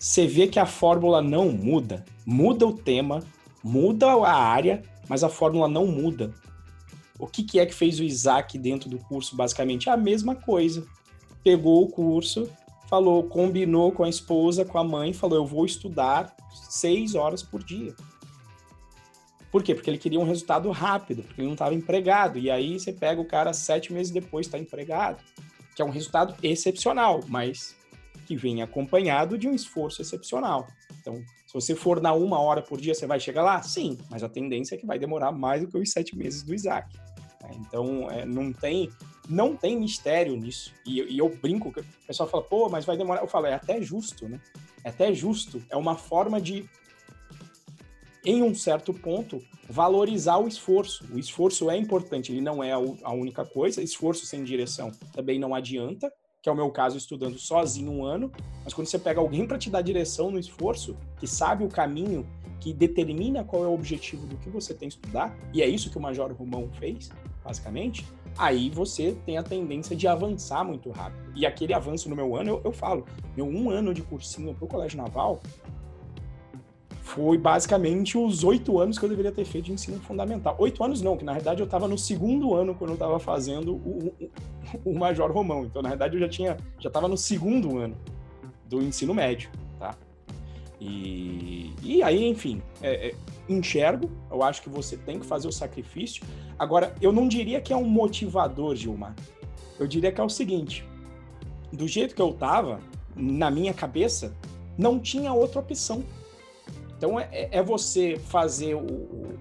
você vê que a fórmula não muda. Muda o tema, muda a área, mas a fórmula não muda. O que, que é que fez o Isaac dentro do curso? Basicamente a mesma coisa. Pegou o curso, falou, combinou com a esposa, com a mãe, falou: Eu vou estudar seis horas por dia. Por quê? Porque ele queria um resultado rápido, porque ele não estava empregado. E aí você pega o cara sete meses depois está empregado, que é um resultado excepcional, mas que vem acompanhado de um esforço excepcional. Então, se você for na uma hora por dia, você vai chegar lá? Sim, mas a tendência é que vai demorar mais do que os sete meses do Isaac. Né? Então, é, não tem não tem mistério nisso. E, e, eu brinco, o pessoal fala, pô, mas vai demorar. Eu falo, é até justo, né? É até justo. É uma forma de, em um certo ponto, valorizar o esforço. O esforço é importante, ele não é a única coisa. Esforço sem direção também não adianta que é o meu caso estudando sozinho um ano, mas quando você pega alguém para te dar direção no esforço, que sabe o caminho, que determina qual é o objetivo do que você tem que estudar, e é isso que o Major Romão fez, basicamente, aí você tem a tendência de avançar muito rápido. E aquele avanço no meu ano, eu, eu falo, meu um ano de cursinho pro Colégio Naval foi basicamente os oito anos que eu deveria ter feito de ensino fundamental. Oito anos não, que na verdade eu estava no segundo ano quando eu estava fazendo o, o, o, Major Romão. Então, na verdade, eu já tinha, já estava no segundo ano do ensino médio, tá? E, e aí, enfim, é, é, enxergo, eu acho que você tem que fazer o sacrifício. Agora, eu não diria que é um motivador, Gilmar. Eu diria que é o seguinte: do jeito que eu estava, na minha cabeça, não tinha outra opção então é, é, é você fazer o, o,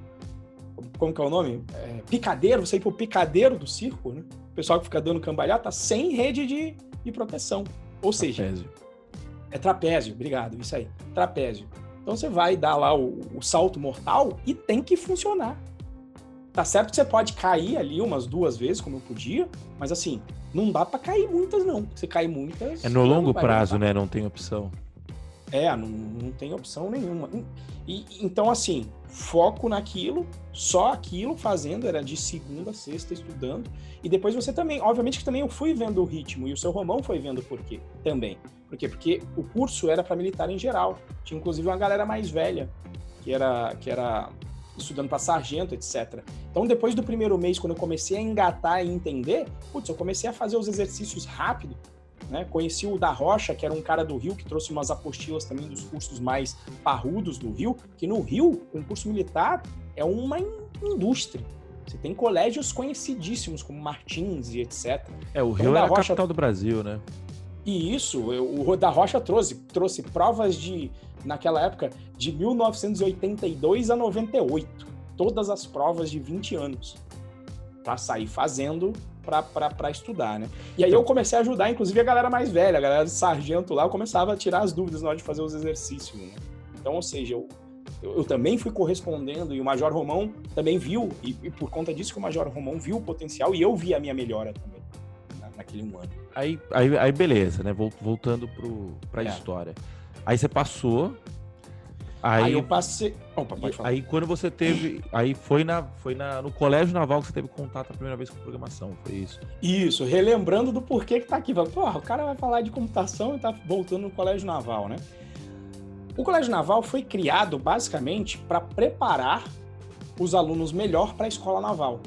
Como que é o nome? É, picadeiro, você ir pro picadeiro do circo, né? O pessoal que fica dando cambalhota sem rede de, de proteção. Ou seja. Trapézio. É trapézio, obrigado, isso aí. Trapézio. Então você vai dar lá o, o salto mortal e tem que funcionar. Tá certo que você pode cair ali umas duas vezes, como eu podia, mas assim, não dá para cair muitas, não. Você cai muitas. É no longo prazo, né? Não tem opção. É, não, não tem opção nenhuma. E, então, assim, foco naquilo, só aquilo fazendo, era de segunda a sexta estudando. E depois você também, obviamente que também eu fui vendo o ritmo, e o seu Romão foi vendo por quê também. Por quê? Porque o curso era para militar em geral. Tinha inclusive uma galera mais velha, que era, que era estudando para sargento, etc. Então, depois do primeiro mês, quando eu comecei a engatar e entender, putz, eu comecei a fazer os exercícios rápido, né? Conheci o da Rocha, que era um cara do Rio, que trouxe umas apostilas também dos cursos mais parrudos do Rio, que no Rio, o curso militar é uma indústria. Você tem colégios conhecidíssimos, como Martins e etc. É, o então, Rio então, é a Rocha... capital do Brasil, né? E isso, o da Rocha trouxe, trouxe provas de, naquela época, de 1982 a 98. Todas as provas de 20 anos. Para sair fazendo para estudar, né? E aí eu comecei a ajudar, inclusive, a galera mais velha, a galera de sargento lá, eu começava a tirar as dúvidas na hora de fazer os exercícios, né? Então, ou seja, eu, eu, eu, também fui correspondendo e o Major Romão também viu, e, e, por conta disso que o Major Romão viu o potencial e eu vi a minha melhora também né, naquele um ano. Aí, aí, aí beleza, né? Voltando para a é. história. Aí você passou, Aí, aí, eu passei. Opa, pode falar. Aí quando você teve. Aí foi, na, foi na, no colégio naval que você teve contato a primeira vez com programação, foi isso? Isso, relembrando do porquê que tá aqui. Porra, o cara vai falar de computação e tá voltando no colégio naval, né? O colégio naval foi criado basicamente para preparar os alunos melhor para a escola naval.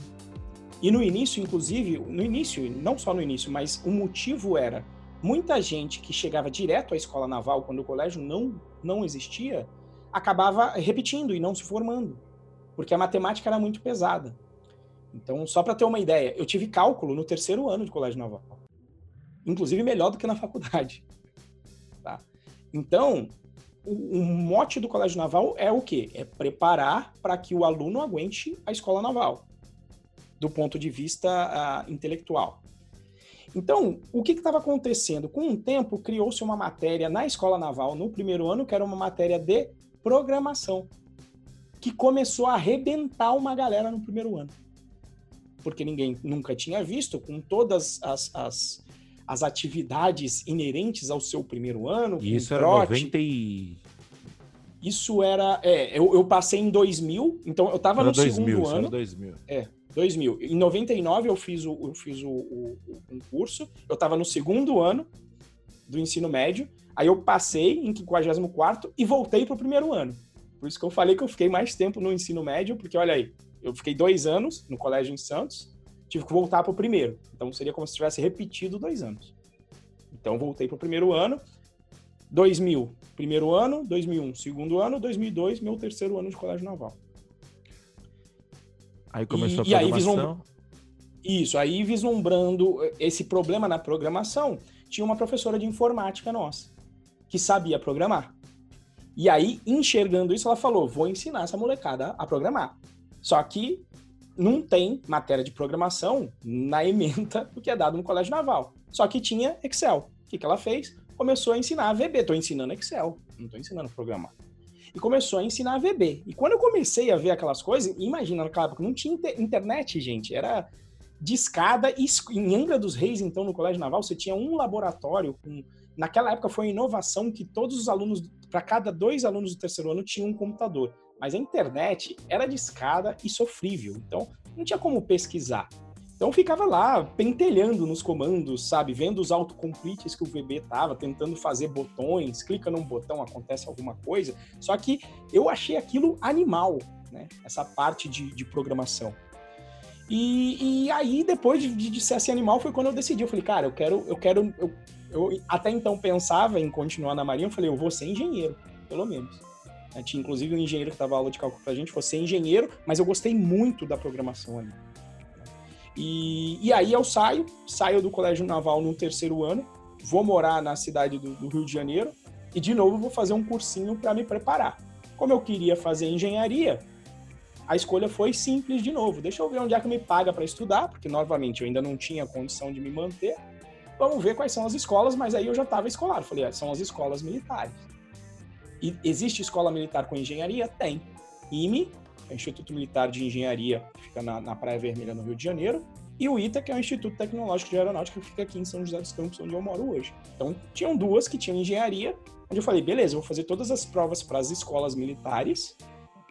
E no início, inclusive, no início, não só no início, mas o motivo era muita gente que chegava direto à escola naval quando o colégio não, não existia acabava repetindo e não se formando, porque a matemática era muito pesada. Então, só para ter uma ideia, eu tive cálculo no terceiro ano de colégio naval, inclusive melhor do que na faculdade. Tá? Então, o, o mote do colégio naval é o quê? É preparar para que o aluno aguente a escola naval, do ponto de vista uh, intelectual. Então, o que estava acontecendo? Com o tempo, criou-se uma matéria na escola naval, no primeiro ano, que era uma matéria de programação, que começou a arrebentar uma galera no primeiro ano. Porque ninguém nunca tinha visto, com todas as, as, as atividades inerentes ao seu primeiro ano. E isso era trote. 90 e... Isso era. É, eu, eu passei em 2000, então eu estava no 2000, segundo ano. Era 2000. É, 2000. Em 99 eu fiz o, eu fiz o, o, o concurso, eu estava no segundo ano do ensino médio, Aí eu passei em 54 e voltei para o primeiro ano. Por isso que eu falei que eu fiquei mais tempo no ensino médio, porque olha aí, eu fiquei dois anos no colégio em Santos, tive que voltar para o primeiro. Então seria como se tivesse repetido dois anos. Então voltei para o primeiro ano. 2000, primeiro ano, 2001, segundo ano, 2002, meu terceiro ano de colégio naval. Aí começou e, a programação. E aí, vislum... Isso, aí vislumbrando esse problema na programação, tinha uma professora de informática nossa que sabia programar. E aí, enxergando isso, ela falou: vou ensinar essa molecada a programar. Só que não tem matéria de programação na ementa do que é dado no Colégio Naval. Só que tinha Excel. O que, que ela fez? Começou a ensinar a VB. Estou ensinando Excel, não estou ensinando programar. E começou a ensinar a VB. E quando eu comecei a ver aquelas coisas, imagina naquela época, não tinha internet, gente. Era de escada. Em Angra dos Reis, então, no Colégio Naval, você tinha um laboratório com Naquela época foi uma inovação que todos os alunos, para cada dois alunos do terceiro ano, tinham um computador. Mas a internet era de escada e sofrível, então não tinha como pesquisar. Então ficava lá pentelhando nos comandos, sabe? Vendo os autocompletes que o VB tava, tentando fazer botões, clica num botão, acontece alguma coisa. Só que eu achei aquilo animal, né? Essa parte de, de programação. E, e, aí, depois de, de, ser assim animal, foi quando eu decidi. Eu falei, cara, eu quero. Eu quero eu, eu até então pensava em continuar na Marinha. Eu falei, eu vou ser engenheiro, pelo menos. Tinha inclusive um engenheiro que dava aula de cálculo pra gente, vou ser engenheiro, mas eu gostei muito da programação ali. E, e aí eu saio, saio do Colégio Naval no terceiro ano, vou morar na cidade do, do Rio de Janeiro e de novo vou fazer um cursinho para me preparar. Como eu queria fazer engenharia, a escolha foi simples de novo. Deixa eu ver onde é que me paga para estudar, porque novamente eu ainda não tinha condição de me manter. Vamos ver quais são as escolas, mas aí eu já estava escolar. Falei, ah, são as escolas militares. E existe escola militar com engenharia? Tem. IME, é o Instituto Militar de Engenharia, que fica na, na Praia Vermelha, no Rio de Janeiro, e o ITA, que é o Instituto Tecnológico de Aeronáutica, que fica aqui em São José dos Campos, onde eu moro hoje. Então, tinham duas que tinham engenharia, onde eu falei, beleza, eu vou fazer todas as provas para as escolas militares,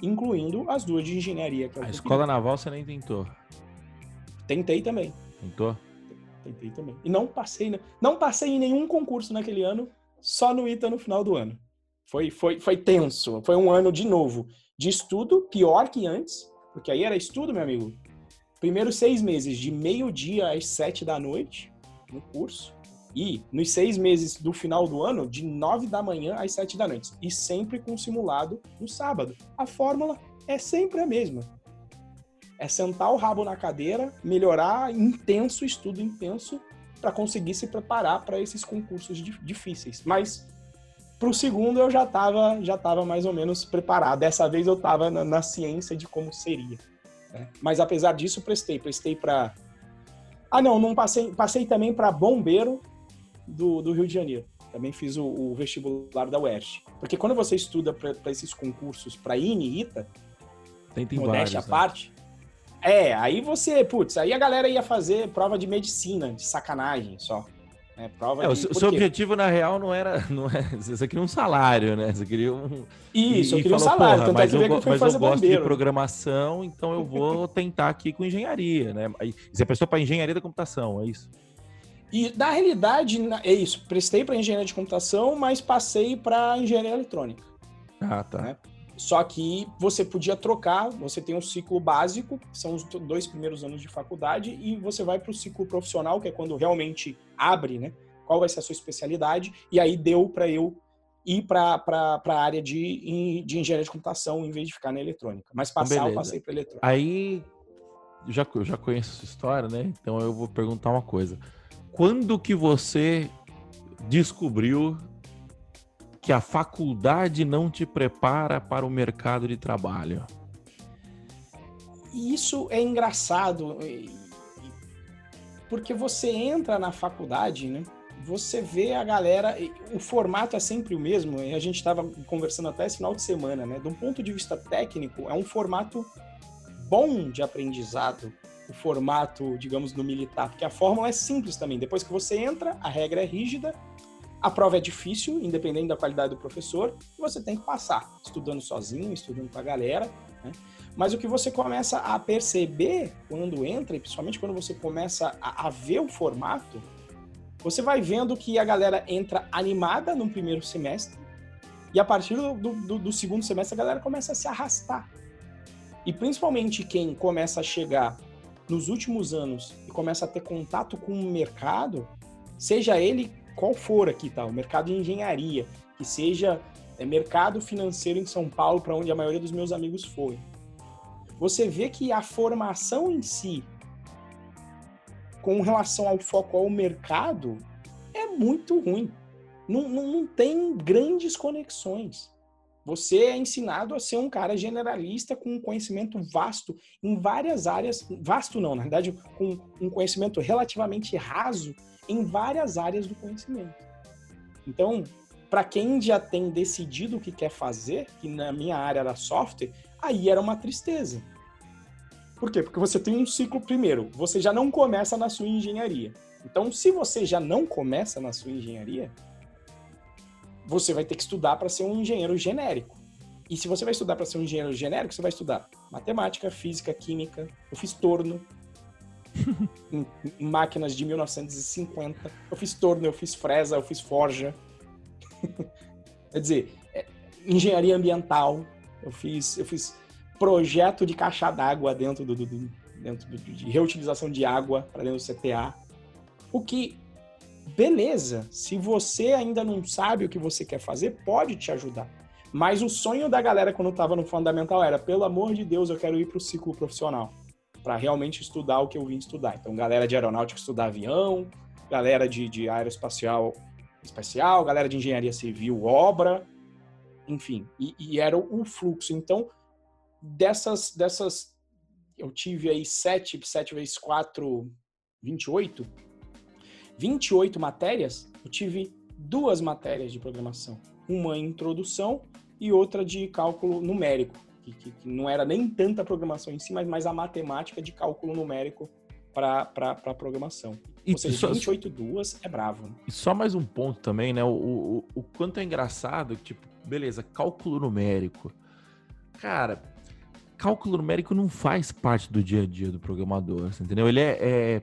incluindo as duas de engenharia. É a escola naval você nem tentou? Tentei também. Tentou? Tentei também. E não passei, né? não passei em nenhum concurso naquele ano, só no ITA no final do ano. Foi, foi, foi tenso. Foi um ano de novo de estudo, pior que antes, porque aí era estudo, meu amigo. Primeiros seis meses, de meio-dia às sete da noite, no curso. E nos seis meses do final do ano, de nove da manhã às sete da noite. E sempre com simulado no sábado. A fórmula é sempre a mesma. É sentar o rabo na cadeira, melhorar intenso, estudo intenso, para conseguir se preparar para esses concursos difíceis. Mas para o segundo eu já estava já tava mais ou menos preparado. Dessa vez eu estava na, na, ciência de como seria. Né? Mas apesar disso, prestei. Prestei para. Ah, não, não passei. Passei também para bombeiro do, do Rio de Janeiro. Também fiz o, o vestibular da UERJ. Porque quando você estuda para esses concursos para INE e ITA, tem, tem modéstia à né? parte, é, aí você, putz, aí a galera ia fazer prova de medicina, de sacanagem só. É, prova é, de... O seu objetivo, na real, não era. Não é, você queria um salário, né? Você queria um. Isso, e, eu queria falou, um salário. Tanto mas é que eu, que mas eu gosto de programação, então eu vou tentar aqui com engenharia, né? Aí, você prestou para engenharia da computação, é isso? E na realidade, é isso. Prestei para engenharia de computação, mas passei para engenharia eletrônica. Ah, tá. Né? Só que você podia trocar, você tem um ciclo básico, que são os dois primeiros anos de faculdade, e você vai para o ciclo profissional, que é quando realmente abre, né? Qual vai ser a sua especialidade, e aí deu para eu ir para a área de, de engenharia de computação em vez de ficar na eletrônica. Mas então, passar, eu passei para eletrônica. Aí, já, eu já conheço essa história, né? Então eu vou perguntar uma coisa. Quando que você descobriu que a faculdade não te prepara para o mercado de trabalho? Isso é engraçado, porque você entra na faculdade, né? Você vê a galera, o formato é sempre o mesmo, a gente estava conversando até esse final de semana, né? Um ponto de vista técnico, é um formato bom de aprendizado, o formato, digamos, do militar, porque a fórmula é simples também. Depois que você entra, a regra é rígida, a prova é difícil, independente da qualidade do professor, e você tem que passar, estudando sozinho, estudando com a galera. Né? Mas o que você começa a perceber quando entra, e principalmente quando você começa a, a ver o formato, você vai vendo que a galera entra animada no primeiro semestre, e a partir do, do, do segundo semestre a galera começa a se arrastar. E principalmente quem começa a chegar nos últimos anos e começa a ter contato com o mercado, seja ele qual for aqui, tá? O mercado de engenharia, que seja é, mercado financeiro em São Paulo, para onde a maioria dos meus amigos foi. Você vê que a formação em si, com relação ao foco ao mercado, é muito ruim. Não, não, não tem grandes conexões. Você é ensinado a ser um cara generalista com um conhecimento vasto em várias áreas, vasto não, na verdade, com um conhecimento relativamente raso em várias áreas do conhecimento. Então, para quem já tem decidido o que quer fazer, que na minha área era software, aí era uma tristeza. Por quê? Porque você tem um ciclo primeiro, você já não começa na sua engenharia. Então, se você já não começa na sua engenharia, você vai ter que estudar para ser um engenheiro genérico. E se você vai estudar para ser um engenheiro genérico, você vai estudar matemática, física, química. Eu fiz torno, em, máquinas de 1950. Eu fiz torno, eu fiz fresa, eu fiz forja. Quer dizer, é, engenharia ambiental. Eu fiz, eu fiz projeto de caixa d'água dentro do, do, do dentro do, de reutilização de água para dentro do CTA. O que, beleza, se você ainda não sabe o que você quer fazer, pode te ajudar. Mas o sonho da galera quando estava no fundamental era, pelo amor de Deus, eu quero ir para o ciclo profissional para realmente estudar o que eu vim estudar. Então, galera de aeronáutica estudar avião, galera de, de aeroespacial espacial, galera de engenharia civil, obra, enfim. E, e era o fluxo. Então, dessas, dessas, eu tive aí sete, sete vezes quatro, 28. 28 matérias, eu tive duas matérias de programação. Uma introdução e outra de cálculo numérico que, que, que, não era nem tanta programação em si, mas mais a matemática de cálculo numérico para a programação. E Ou seja, só, 28 duas é bravo. Né? E só mais um ponto também, né? O, o, o quanto é engraçado, tipo, beleza, cálculo numérico. Cara, cálculo numérico não faz parte do dia a dia do programador, entendeu? Ele é, é,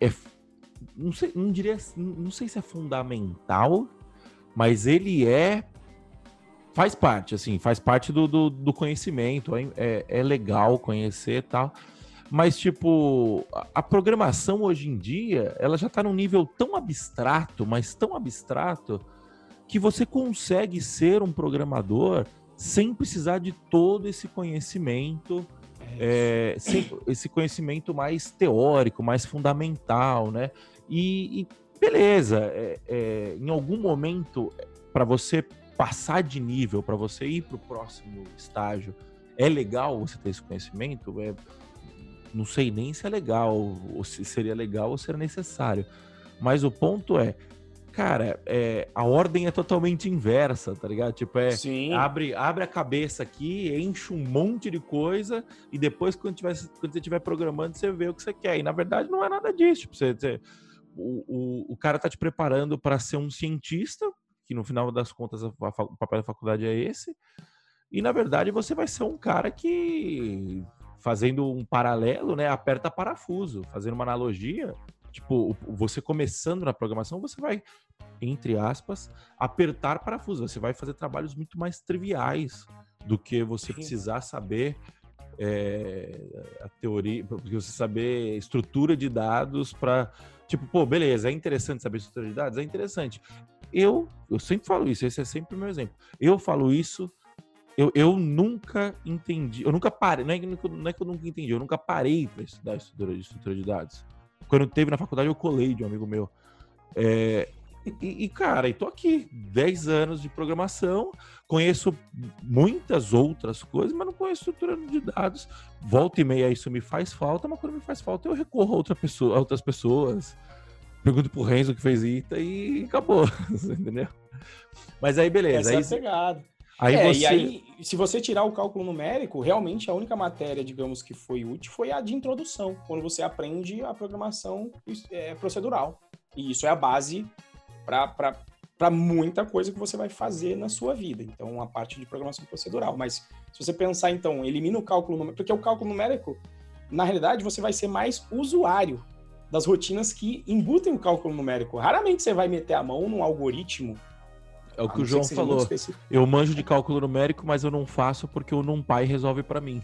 é não sei, não diria, não sei se é fundamental, mas ele é faz parte, assim, faz parte do, do, do conhecimento, é, é, é, legal conhecer e tal. Mas, tipo, a, a programação hoje em dia, ela já está num nível tão abstrato, mas tão abstrato, que você consegue ser um programador sem precisar de todo esse conhecimento, é, sem, esse conhecimento mais teórico, mais fundamental, né? E, e beleza, é, é, em algum momento, para você passar de nível, para você ir para o próximo estágio, é legal você ter esse conhecimento? É, não sei nem se é legal, ou se seria legal ou se era necessário. Mas o ponto é, cara, é, a ordem é totalmente inversa, tá ligado? Tipo, é abre, abre a cabeça aqui, enche um monte de coisa e depois, quando, tiver, quando você estiver programando, você vê o que você quer. E na verdade não é nada disso. Tipo, você, você o, o, o cara tá te preparando para ser um cientista, que no final das contas o papel da faculdade é esse. E na verdade você vai ser um cara que, fazendo um paralelo, né, aperta parafuso, fazendo uma analogia, tipo, você começando na programação, você vai, entre aspas, apertar parafuso. Você vai fazer trabalhos muito mais triviais do que você precisar saber é, a teoria, porque você saber estrutura de dados para tipo, pô, beleza, é interessante saber estrutura de dados, é interessante. Eu, eu sempre falo isso, esse é sempre o meu exemplo. Eu falo isso, eu, eu nunca entendi, eu nunca parei, não é, não é que eu nunca entendi, eu nunca parei para estudar estrutura de, estrutura de dados. Quando teve na faculdade, eu colei de um amigo meu. É, e, e, cara, e tô aqui, 10 anos de programação, conheço muitas outras coisas, mas não conheço estrutura de dados. Volta e meia isso me faz falta, mas quando me faz falta, eu recorro a, outra pessoa, a outras pessoas pergunto pro Renzo que fez ITA e acabou, entendeu? Mas aí, beleza. Essa aí, é Aí é, você... E aí, se você tirar o cálculo numérico, realmente a única matéria, digamos, que foi útil foi a de introdução, quando você aprende a programação é, procedural. E isso é a base para muita coisa que você vai fazer na sua vida. Então, a parte de programação procedural. Mas se você pensar, então, elimina o cálculo numérico, porque o cálculo numérico, na realidade, você vai ser mais usuário das rotinas que embutem o cálculo numérico. Raramente você vai meter a mão num algoritmo. É o que o João que falou. Eu manjo de cálculo numérico, mas eu não faço porque o NumPy resolve para mim.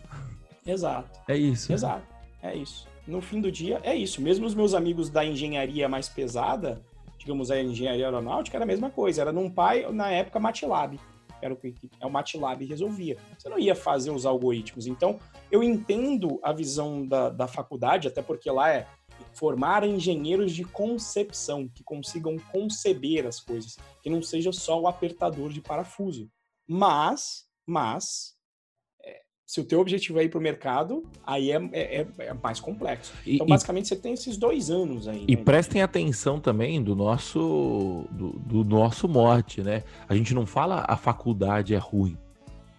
Exato. É isso. Exato. É isso. No fim do dia, é isso. Mesmo os meus amigos da engenharia mais pesada, digamos a engenharia aeronáutica, era a mesma coisa. Era NumPy, na época, MATLAB. Era o que é o MATLAB resolvia. Você não ia fazer os algoritmos. Então, eu entendo a visão da, da faculdade, até porque lá é formar engenheiros de concepção, que consigam conceber as coisas, que não seja só o apertador de parafuso. Mas, mas, é, se o teu objetivo é ir para o mercado, aí é, é, é, é mais complexo. E, então, basicamente, e, você tem esses dois anos aí. E né? prestem atenção também do nosso, do, do nosso mote, né? A gente não fala a faculdade é ruim.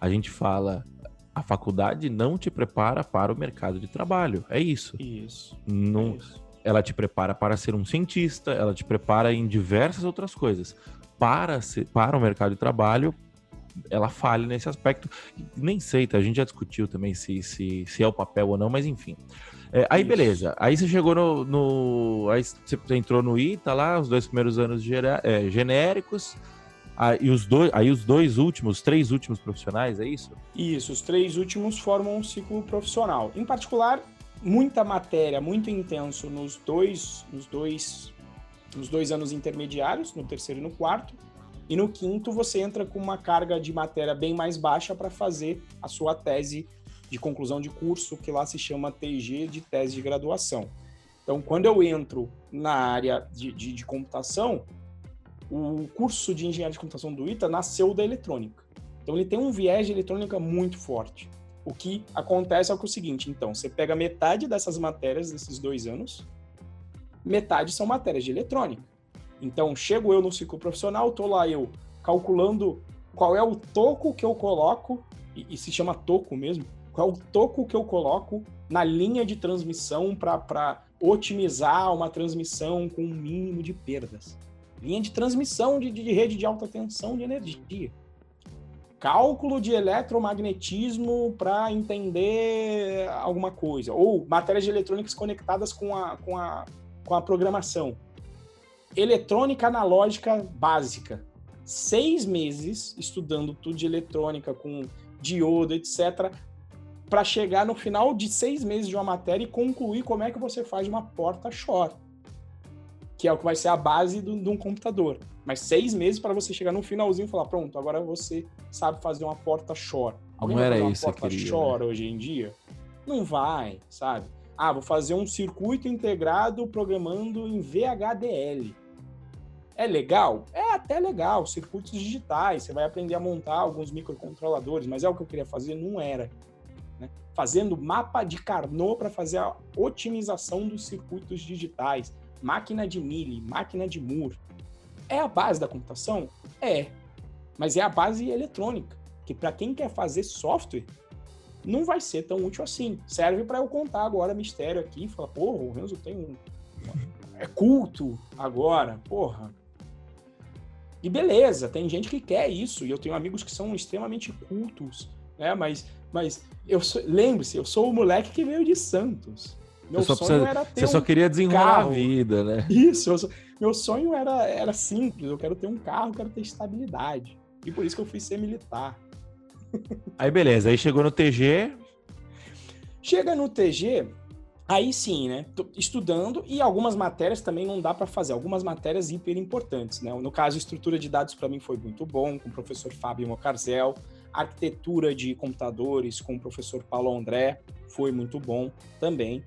A gente fala a faculdade não te prepara para o mercado de trabalho. É isso. Isso. Não, é isso ela te prepara para ser um cientista, ela te prepara em diversas outras coisas. Para, ser, para o mercado de trabalho, ela falha nesse aspecto. Nem sei, tá? a gente já discutiu também se, se, se é o papel ou não, mas enfim. É, aí, Isso. beleza. Aí você chegou no, no, Aí você entrou no ITA lá, os dois primeiros anos é, genéricos. Aí os, dois, aí os dois últimos, três últimos profissionais, é isso? Isso, os três últimos formam um ciclo profissional. Em particular, muita matéria, muito intenso nos dois, nos dois, nos dois anos intermediários, no terceiro e no quarto. E no quinto, você entra com uma carga de matéria bem mais baixa para fazer a sua tese de conclusão de curso, que lá se chama TG de tese de graduação. Então, quando eu entro na área de, de, de computação, o curso de engenharia de computação do ITA nasceu da eletrônica. Então, ele tem um viés de eletrônica muito forte. O que acontece é, o, seguinte: então, você pega metade dessas matérias desses dois anos, metade são matérias de eletrônica. Então, chego eu no ciclo profissional, tô lá eu calculando qual é o toco que eu coloco, e, e se chama toco mesmo, qual é o toco que eu coloco na linha de transmissão para otimizar uma transmissão com um mínimo de perdas. Linha de transmissão de, de rede de alta tensão de energia. Cálculo de eletromagnetismo para entender alguma coisa. Ou matérias de eletrônicas conectadas com a, com a, com a programação. Eletrônica analógica básica. Seis meses estudando tudo de eletrônica com diodo, etc para chegar no final de seis meses de uma matéria e concluir como é que você faz uma porta Shor, que é o que vai ser a base de um computador. Mas seis meses para você chegar no finalzinho e falar, pronto, agora você sabe fazer uma porta Shor. Alguém Não vai fazer uma isso, porta queria, Shor né? hoje em dia? Não vai, sabe? Ah, vou fazer um circuito integrado programando em VHDL. É legal? É até legal, circuitos digitais, você vai aprender a montar alguns microcontroladores, mas é o que eu queria fazer? Não era fazendo mapa de Carnot para fazer a otimização dos circuitos digitais, máquina de Mealy, máquina de Moore. É a base da computação? É, mas é a base eletrônica, que para quem quer fazer software, não vai ser tão útil assim. Serve para eu contar agora mistério aqui, falar, porra, o Renzo tem um. É culto agora, porra. E beleza, tem gente que quer isso, e eu tenho amigos que são extremamente cultos, né? Mas mas eu lembre-se, eu sou o moleque que veio de Santos. Meu sonho precisa, era ter Você um só queria desenrolar carro. a vida, né? Isso, sou, meu sonho era, era simples, eu quero ter um carro, quero ter estabilidade. E por isso que eu fui ser militar. Aí beleza, aí chegou no TG. Chega no TG, aí sim, né? Tô estudando e algumas matérias também não dá para fazer, algumas matérias hiper importantes, né? No caso, estrutura de dados para mim foi muito bom, com o professor Fábio Mocarzel arquitetura de computadores com o professor Paulo André foi muito bom também.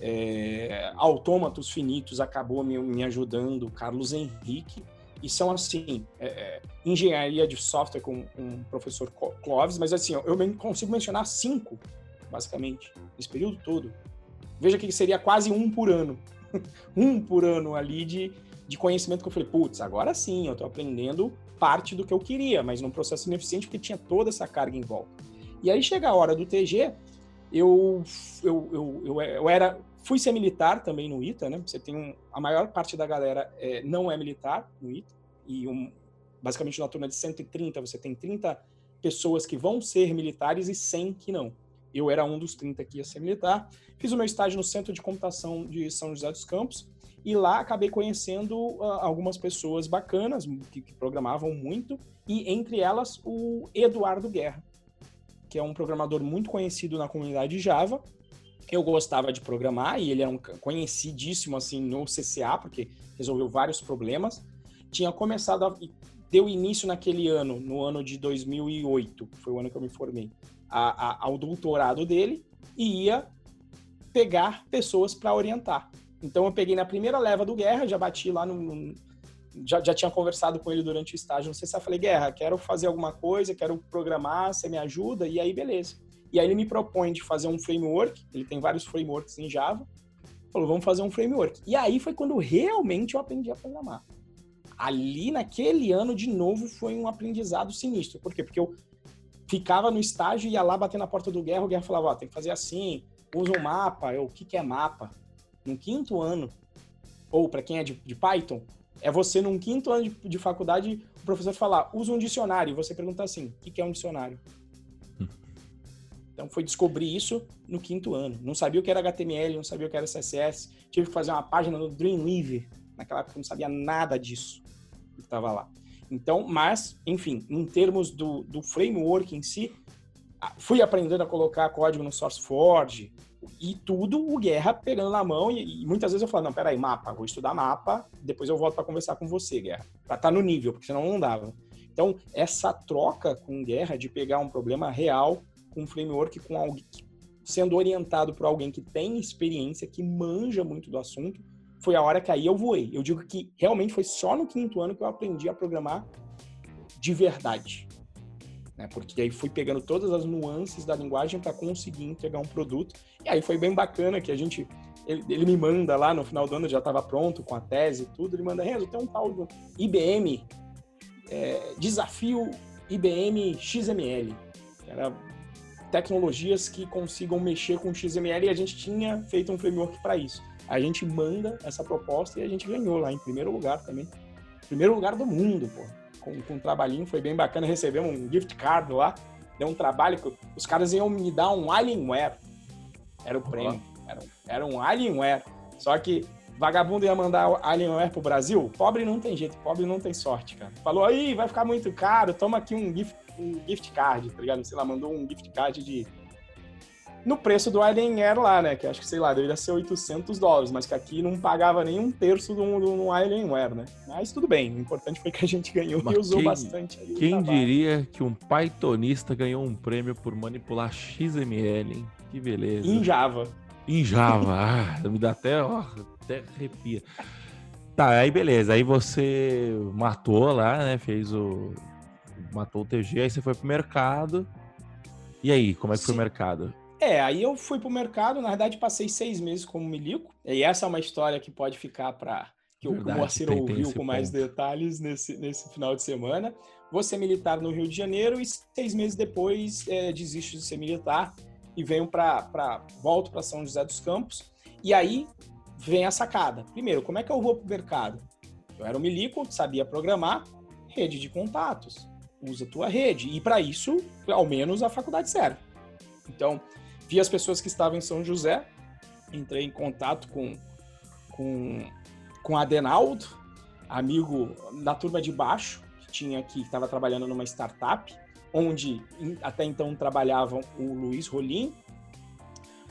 É, autômatos finitos acabou me, me, ajudando, Carlos Henrique, e são assim, é, é, engenharia de software com, o professor Clóvis, mas assim, eu consigo mencionar cinco, basicamente, nesse período todo. Veja que seria quase um por ano. um por ano ali de, de conhecimento que eu falei, putz, agora sim, eu estou aprendendo parte do que eu queria, mas num processo ineficiente porque tinha toda essa carga em volta. E aí chega a hora do TG, eu, eu, eu, eu, eu era fui ser militar também no ITA, né? Você tem um, a maior parte da galera é, não é militar no ITA e um, basicamente na turma de 130 você tem 30 pessoas que vão ser militares e 100 que não. Eu era um dos 30 que ia ser militar. Fiz o meu estágio no Centro de Computação de São José dos Campos e lá acabei conhecendo uh, algumas pessoas bacanas que, que, programavam muito, e entre elas o Eduardo Guerra, que é um programador muito conhecido na comunidade Java. Eu gostava de programar e ele era um conhecidíssimo assim no CCA, porque resolveu vários problemas. Tinha começado a, deu início naquele ano, no ano de 2008, foi o ano que eu me formei, a, a, ao doutorado dele e ia pegar pessoas para orientar. Então eu peguei na primeira leva do Guerra, já bati lá no. no já, já tinha conversado com ele durante o estágio no CCA, falei, Guerra, quero fazer alguma coisa, quero programar, você me ajuda? E aí, beleza. E aí ele me propõe de fazer um framework, ele tem vários frameworks em Java, falou, vamos fazer um framework. E aí foi quando realmente eu aprendi a programar. Ali, naquele ano, de novo, foi um aprendizado sinistro. Por quê? Porque eu ficava no estágio, ia lá bater na porta do Guerra, o Guerra falava, ó, tem que fazer assim, usa um mapa. Eu, o que, que é mapa? no quinto ano, ou para quem é de, de, Python, é você num quinto ano de, de, faculdade, o professor falar, usa um dicionário, e você pergunta assim, o que, que é um dicionário? Então foi descobrir isso no quinto ano. Não sabia o que era HTML, não sabia o que era CSS. Tive que fazer uma página no Dreamweaver. Naquela época eu não sabia nada disso que estava lá. Então, mas, enfim, em termos do, do framework em si, fui aprendendo a colocar código no SourceForge e tudo o Guerra pegando na mão e, e muitas vezes eu falo, não, peraí, mapa, vou estudar mapa, depois eu volto para conversar com você, Guerra, para estar tá no nível, porque senão não dava. Então, essa troca com Guerra de pegar um problema real com um framework com alguém sendo orientado por alguém que tem experiência, que manja muito do assunto, foi a hora que aí eu voei. Eu digo que realmente foi só no quinto ano que eu aprendi a programar de verdade. Né? Porque aí fui pegando todas as nuances da linguagem para conseguir entregar um produto. E aí foi bem bacana que a gente. Ele, ele me manda lá no final do ano, já estava pronto com a tese e tudo. Ele manda, Renzo, tem um tal do IBM, é, Desafio IBM XML. Era tecnologias que consigam mexer com XML e a gente tinha feito um framework para isso. A gente manda essa proposta e a gente ganhou lá em primeiro lugar também. Primeiro lugar do mundo, pô. Com, com um trabalhinho, foi bem bacana. Recebemos um gift card lá. Deu um trabalho que os caras iam me dar um Alienware. Era o prêmio. Era, era um Alienware. Só que vagabundo ia mandar Alienware pro Brasil. Pobre não tem jeito, pobre não tem sorte, cara. Falou, aí, vai ficar muito caro, toma aqui um gift, um gift card, tá ligado? Sei lá, mandou um gift card de no preço do Alien Air lá, né? Que acho que, sei lá, deveria ser 800 dólares, mas que aqui não pagava nem um terço do, do, do Alienware, né? Mas tudo bem, o importante foi que a gente ganhou mas e usou quem, bastante. quem diria que um Pythonista ganhou um prêmio por manipular XML, hein? Que beleza. Em Java. Em Java, ah, me dá até, ó, até arrepia. Tá, aí beleza, aí você matou lá, né? Fez o. Matou o TG, aí você foi pro mercado. E aí, como é que Sim. foi o mercado? É, aí eu fui pro mercado, na verdade passei seis meses como milico, e essa é uma história que pode ficar para que Verdade, o Moacir ouviu com mais detalhes nesse, nesse final de semana. Vou ser militar no Rio de Janeiro e seis meses depois é, desisto de ser militar e venho para volto para São José dos Campos. E aí vem a sacada. Primeiro, como é que eu vou pro mercado? Eu era um milico, sabia programar, rede de contatos. Usa tua rede. E para isso, ao menos a faculdade serve. Então, vi as pessoas que estavam em São José, entrei em contato com, com, com Adenaldo, amigo da turma de baixo, que tinha aqui, que estava trabalhando numa startup, onde até então trabalhavam o Luiz Rolim,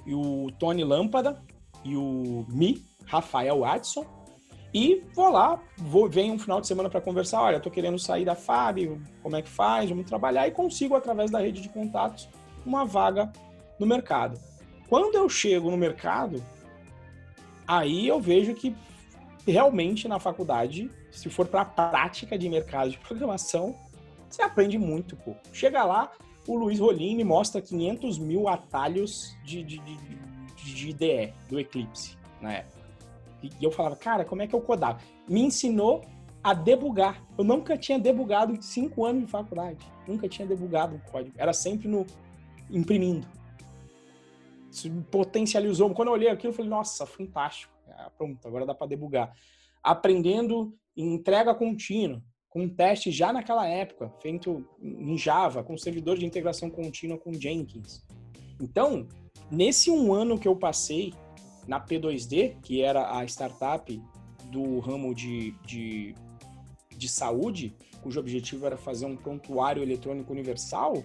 e o Tony Lâmpada, e o Mi, Rafael Adson, e vou lá, vou, venho um final de semana para conversar. Olha, estou querendo sair da FAB, como é que faz? Vamos trabalhar e consigo, através da rede de contatos, uma vaga no mercado. Quando eu chego no mercado, aí eu vejo que realmente na faculdade, se for para a prática de mercado de programação, você aprende muito pouco. Chega lá, o Luiz Rolim me mostra 500 mil atalhos de, de, de, de IDE do Eclipse na época. E eu falava, cara, como é que eu codava? Me ensinou a debugar. Eu nunca tinha debugado em cinco anos de faculdade. Nunca tinha debugado o código. Era sempre no imprimindo. Isso potencializou. Quando eu olhei aquilo, eu falei, nossa, fantástico. É, pronto, agora dá para debugar. Aprendendo em entrega contínua, com um teste já naquela época, feito em Java, com servidor de integração contínua com Jenkins. Então, nesse um ano que eu passei na P2D, que era a startup do ramo de, de, de saúde, cujo objetivo era fazer um prontuário eletrônico universal,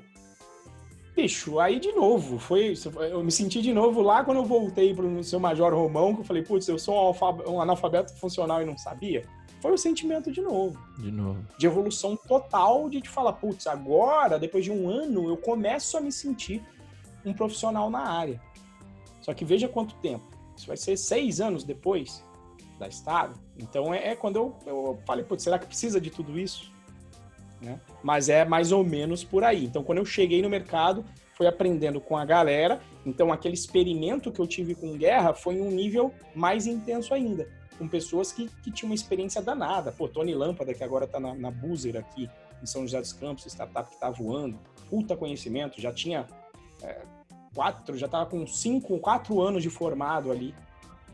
Bicho, aí de novo, foi, eu me senti de novo lá quando eu voltei para o seu Major Romão, que eu falei, putz, eu sou um, um analfabeto funcional e não sabia. Foi o sentimento de novo. De novo. De evolução total, de te falar, putz, agora, depois de um ano, eu começo a me sentir um profissional na área. Só que veja quanto tempo. Isso vai ser seis anos depois da Estado. Então é, é quando eu, eu falei, putz, será que precisa de tudo isso? Né? Mas é mais ou menos por aí. Então, quando eu cheguei no mercado, foi aprendendo com a galera. Então, aquele experimento que eu tive com guerra foi um nível mais intenso ainda, com pessoas que, que tinham uma experiência danada. Pô, Tony Lâmpada, que agora está na, na aqui, em São José dos Campos, startup que está voando, puta conhecimento, já tinha é, quatro, já estava com cinco, quatro anos de formado ali.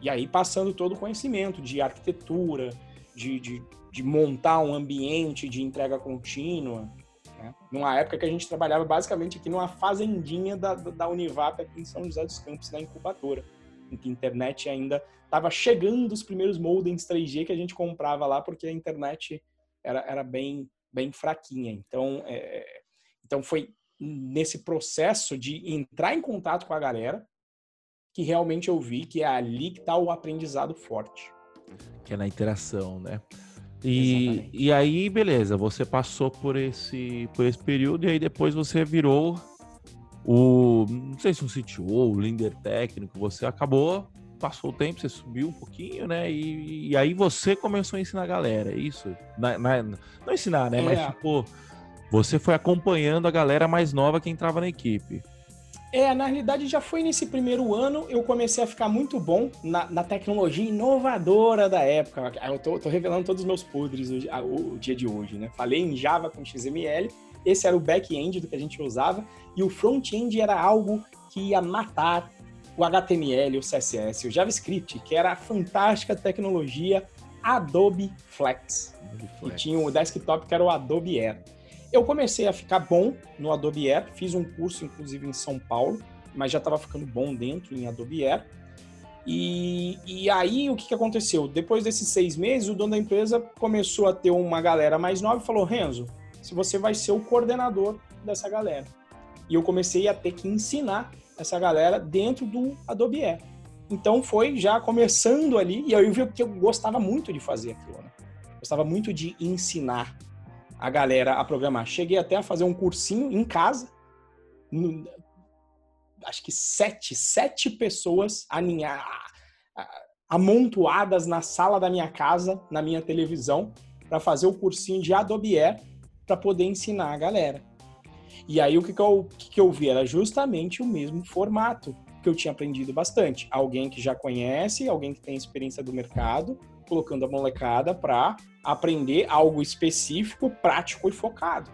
E aí passando todo o conhecimento de arquitetura, de, de de montar um ambiente de entrega contínua. Né? Numa época que a gente trabalhava basicamente aqui numa fazendinha da, da Univap aqui em São José dos Campos, na incubadora, em que a internet ainda estava chegando os primeiros modems 3G que a gente comprava lá, porque a internet era, era bem, bem fraquinha. Então, é, então foi nesse processo de entrar em contato com a galera que realmente eu vi que é ali que está o aprendizado forte. Que é na interação, né? E, e aí, beleza, você passou por esse, por esse período e aí depois você virou o, não sei se um CTO, o líder técnico, você acabou, passou o tempo, você subiu um pouquinho, né? E, e aí você começou a ensinar a galera, é isso? Na, na, não ensinar, né? É. Mas, tipo, você foi acompanhando a galera mais nova que entrava na equipe. É, na realidade já foi nesse primeiro ano eu comecei a ficar muito bom na, na tecnologia inovadora da época. Eu tô, tô revelando todos os meus podres o, o, o, dia de hoje, né? Falei em Java com XML, esse era o back-end do que a gente usava, e o front-end era algo que ia matar o HTML, o CSS, o JavaScript, que era a fantástica tecnologia Adobe Flex. Adobe Flex. E tinha o desktop que era o Adobe Air. Eu comecei a ficar bom no Adobe Air, fiz um curso, inclusive, em São Paulo, mas já estava ficando bom dentro em Adobe Air. E, e aí, o que, que aconteceu? Depois desses seis meses, o dono da empresa começou a ter uma galera mais nova e falou: Renzo, se você vai ser o coordenador dessa galera. E eu comecei a ter que ensinar essa galera dentro do Adobe Air. Então foi já começando ali, e aí eu vi que eu gostava muito de fazer aquilo, né? Gostava muito de ensinar a galera a programar. Cheguei até a fazer um cursinho em casa, no, acho que sete, sete pessoas aninha, amontoadas na sala da minha casa, na minha televisão, para fazer o cursinho de Adobe Air para poder ensinar a galera. E aí o que, que, eu, que, que eu vi era justamente o mesmo formato que eu tinha aprendido bastante. Alguém que já conhece, alguém que tem experiência do mercado, colocando a molecada para aprender algo específico, prático e focado.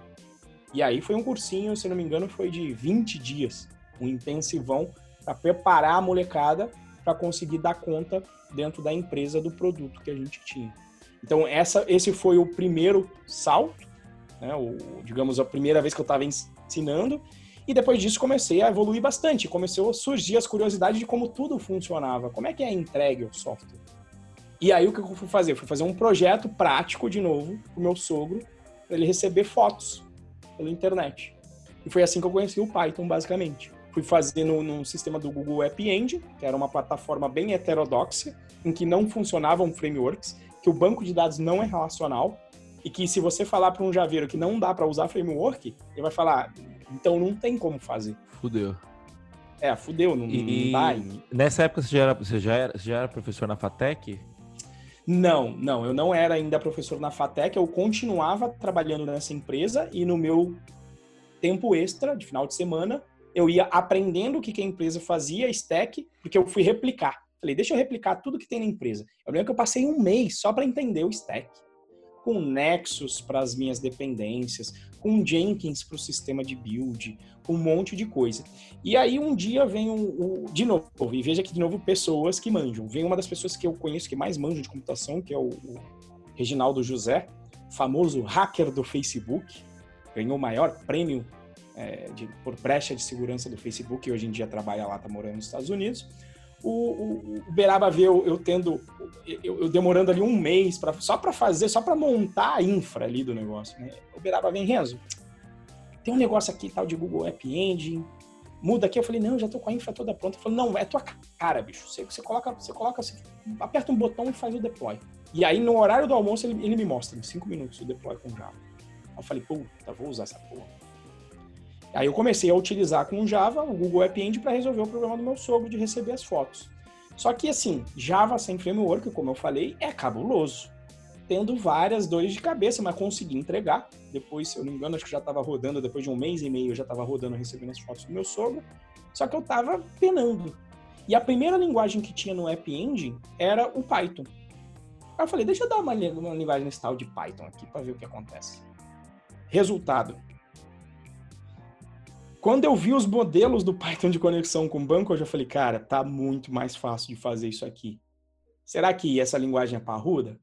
E aí foi um cursinho, se não me engano, foi de 20 dias, um intensivão para preparar a molecada para conseguir dar conta dentro da empresa do produto que a gente tinha. Então essa, esse foi o primeiro salto, né, o, digamos a primeira vez que eu estava ensinando, e depois disso comecei a evoluir bastante, começou a surgir as curiosidades de como tudo funcionava, como é que é entregue o software. E aí o que eu fui fazer? Eu fui fazer um projeto prático de novo pro meu sogro, para ele receber fotos pela internet. E foi assim que eu conheci o Python, basicamente. Fui fazer no, no sistema do Google App Engine, que era uma plataforma bem heterodoxa, em que não funcionavam frameworks, que o banco de dados não é relacional, e que se você falar para um javeiro que não dá para usar framework, ele vai falar, então não tem como fazer. Fudeu. É, fudeu, não, e, não dá. Nessa época você já, era, você, já era, você já era professor na FATEC? Não, não, eu não era ainda professor na FATEC, eu continuava trabalhando nessa empresa e no meu tempo extra, de final de semana, eu ia aprendendo o que, que a empresa fazia, stack, porque eu fui replicar. Falei, deixa eu replicar tudo que tem na empresa. Eu lembro que eu passei um mês só para entender o stack com Nexus para as minhas dependências, com Jenkins para o sistema de build, com um monte de coisa. E aí um dia vem o, de novo, e veja aqui de novo pessoas que manjam. Vem uma das pessoas que eu conheço que mais manjam de computação, que é o, o Reginaldo José, famoso hacker do Facebook, ganhou o maior prêmio é, de, por brecha de segurança do Facebook, e hoje em dia trabalha lá, está morando nos Estados Unidos o, o, o Beraba vê eu, eu tendo, eu, eu, demorando ali um mês pra, só para fazer, só para montar a infra ali do negócio. Né? O Beraba vem, Renzo, tem um negócio aqui tal de Google App Engine, muda aqui. Eu falei, não, já tô com a infra toda pronta. Ele falou, não, é tua cara, bicho. Você, você coloca, você coloca, você aperta um botão e faz o deploy. E aí, no horário do almoço, ele, ele me mostra em cinco minutos o deploy com Java. Eu falei, puta, vou usar essa porra. Aí eu comecei a utilizar com Java o Google App Engine para resolver o problema do meu sogro de receber as fotos. Só que assim, Java sem framework, como eu falei, é cabuloso. Tendo várias dores de cabeça, mas consegui entregar. Depois, se eu não me engano, acho que já estava rodando, depois de um mês e meio, eu já estava rodando recebendo as fotos do meu sogro. Só que eu estava penando. E a primeira linguagem que tinha no App Engine era o Python. Aí eu falei, deixa eu dar uma, uma linguagem nesse tal de Python aqui para ver o que acontece. Resultado, quando eu vi os modelos do Python de conexão com banco, eu já falei, cara, tá muito mais fácil de fazer isso aqui. Será que essa linguagem é parruda?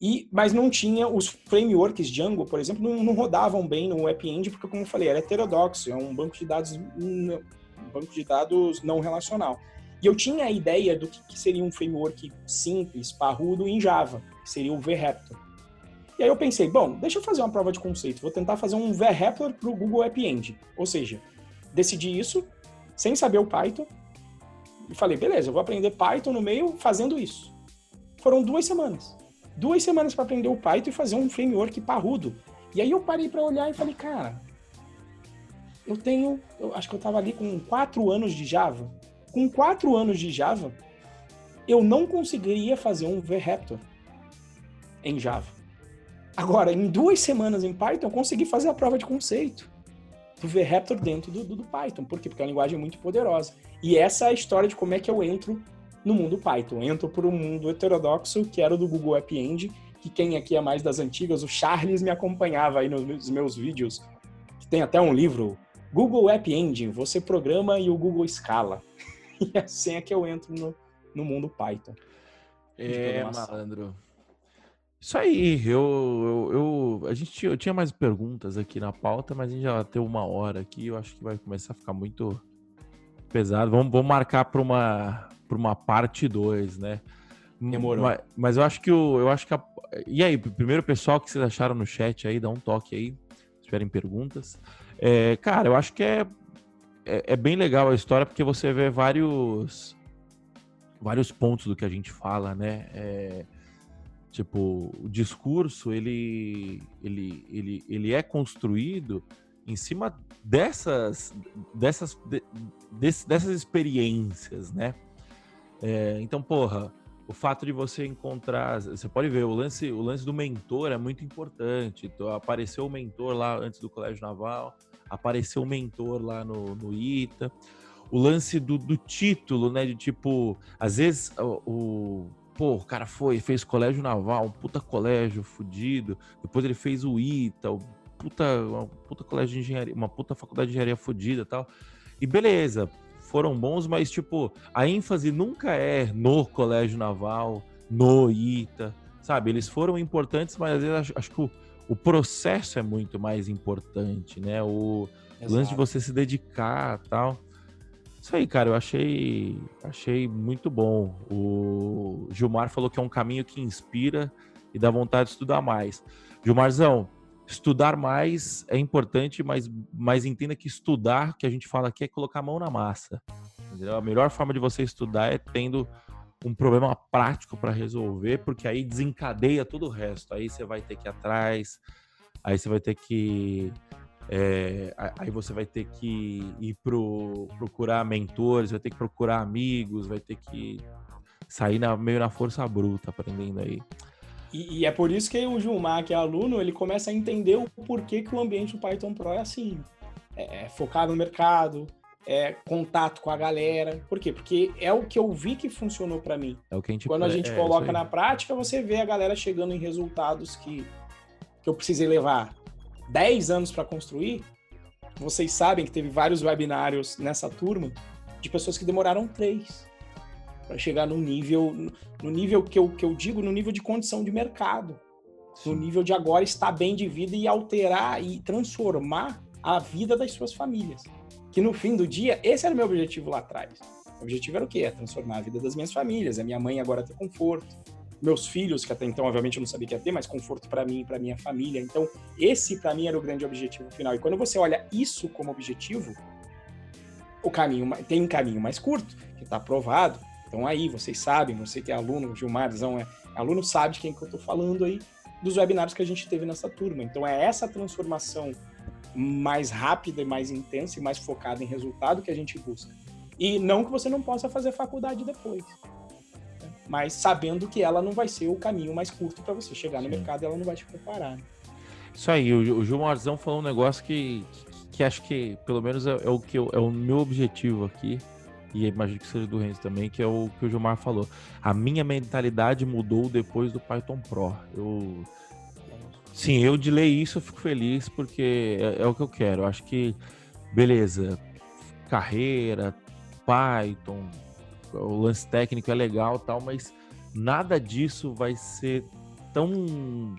E, mas não tinha os frameworks Django, por exemplo, não, não rodavam bem no App Engine, porque, como eu falei, era heterodoxo, é um banco de dados, um banco de dados não relacional. E eu tinha a ideia do que, que seria um framework simples, parrudo em Java, que seria o VRaptor. E aí eu pensei, bom, deixa eu fazer uma prova de conceito, vou tentar fazer um VRaptor para o Google App Engine. Ou seja, decidi isso sem saber o Python e falei, beleza, eu vou aprender Python no meio fazendo isso. Foram duas semanas duas semanas para aprender o Python e fazer um framework parrudo. E aí eu parei para olhar e falei, cara, eu tenho, eu acho que eu estava ali com quatro anos de Java. Com quatro anos de Java, eu não conseguiria fazer um VRaptor em Java. Agora, em duas semanas em Python, eu consegui fazer a prova de conceito do VRaptor dentro do, do, do Python. Por quê? Porque a linguagem é muito poderosa. E essa é a história de como é que eu entro no mundo Python. Entro para o mundo heterodoxo, que era o do Google App Engine, que quem aqui é mais das antigas, o Charles me acompanhava aí nos meus vídeos, que tem até um livro, Google App Engine, você programa e o Google escala. E assim é que eu entro no, no mundo Python. É, malandro. Isso aí, eu, eu, eu, a gente eu tinha mais perguntas aqui na pauta, mas a gente já tem uma hora aqui, eu acho que vai começar a ficar muito pesado. Vamos, vamos marcar para uma uma parte 2, né? Demorou. Mas, mas, eu acho que o. Eu acho que a... E aí, primeiro pessoal que vocês acharam no chat aí, dá um toque aí, se tiverem perguntas. É, cara, eu acho que é, é, é, bem legal a história, porque você vê vários vários pontos do que a gente fala, né? É, tipo, o discurso, ele, ele, ele, ele é construído em cima dessas, dessas, de, dessas experiências, né? É, então, porra, o fato de você encontrar, você pode ver, o lance, o lance do mentor é muito importante. Então, apareceu o mentor lá antes do Colégio Naval, apareceu o mentor lá no, no ITA. O lance do, do título, né? De tipo, às vezes o, o pô, o cara foi, fez colégio naval, um puta colégio fudido, depois ele fez o ITA, o puta, uma puta colégio de engenharia, uma puta faculdade de engenharia fodida e tal. E beleza, foram bons, mas tipo, a ênfase nunca é no colégio naval, no ITA, sabe? Eles foram importantes, mas às vezes acho, acho que o, o, processo é muito mais importante, né? O Exato. lance de você se dedicar tal. Isso aí, cara, eu achei, achei muito bom. O Gilmar falou que é um caminho que inspira e dá vontade de estudar mais. Gilmarzão, estudar mais é importante, mas, mas entenda que estudar, que a gente fala aqui, é colocar a mão na massa. Entendeu? A melhor forma de você estudar é tendo um problema prático para resolver, porque aí desencadeia todo o resto. Aí você vai ter que ir atrás, aí você vai ter que. É, aí você vai ter que ir pro, procurar mentores, vai ter que procurar amigos, vai ter que sair na, meio na força bruta aprendendo aí. E, e, é por isso que o Gilmar, que é aluno, ele começa a entender o porquê que o ambiente do Python Pro é assim. É, é focado no mercado, é contato com a galera. Por quê? Porque é o que eu vi que funcionou para mim. É o que a gente Quando a gente é, coloca na prática, você vê a galera chegando em resultados que, que eu precisei levar 10 anos para construir. Vocês sabem que teve vários webinários nessa turma de pessoas que demoraram três para chegar no nível, no nível que eu, que eu digo, no nível de condição de mercado, no nível de agora estar bem de vida e alterar e transformar a vida das suas famílias. Que no fim do dia, esse era o meu objetivo lá atrás. O objetivo era o quê? É transformar a vida das minhas famílias, a minha mãe agora ter conforto, meus filhos, que até então, obviamente, eu não sabia que ia ter, mas conforto para mim e para minha família. Então, esse para mim era o grande objetivo final. E quando você olha isso como objetivo, o caminho tem um caminho mais curto, que está aprovado, então aí, vocês sabem, você que é aluno, o Gilmarzão é aluno, sabe de quem que eu estou falando aí, dos webinários que a gente teve nessa turma. Então é essa transformação mais rápida e mais intensa e mais focada em resultado que a gente busca. E não que você não possa fazer faculdade depois? Mas sabendo que ela não vai ser o caminho mais curto para você chegar no Sim. mercado, ela não vai te preparar. Né? Isso aí, o, o Gilmarzão falou um negócio que, que, que acho que, pelo menos, é, é o que eu, é o meu objetivo aqui, e imagino que seja do Renzo também, que é o que o Gilmar falou. A minha mentalidade mudou depois do Python Pro. Eu. Sim, eu de ler isso eu fico feliz porque é, é o que eu quero. Eu acho que, beleza, carreira, Python, o lance técnico é legal tal, mas nada disso vai ser tão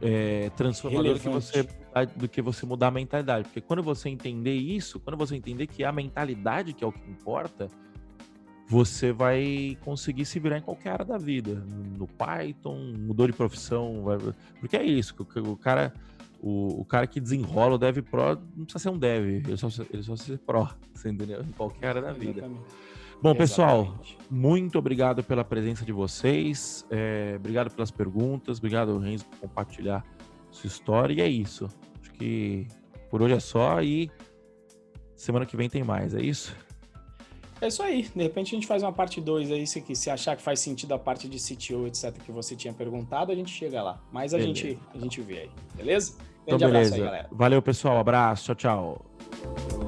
é, transformador que você, do que você mudar a mentalidade. Porque quando você entender isso, quando você entender que é a mentalidade que é o que importa, você vai conseguir se virar em qualquer área da vida. No Python, mudou de profissão, vai... porque é isso, o cara, o, o, cara que desenrola o Dev Pro não precisa ser um Dev, ele só, ele só ser Pro, você entendeu? Em qualquer área da vida. Exatamente. Bom, pessoal, muito obrigado pela presença de vocês, é, obrigado pelas perguntas, obrigado, Renzo, por compartilhar sua história, e é isso. Acho que por hoje é só e semana que vem tem mais, é isso? É isso aí. De repente a gente faz uma parte 2 aí, se, se achar que faz sentido a parte de CTO, etc., que você tinha perguntado, a gente chega lá. Mas a, gente, a gente vê aí, beleza? Grande então, beleza. Aí, galera. Valeu, pessoal. Abraço. Tchau, tchau.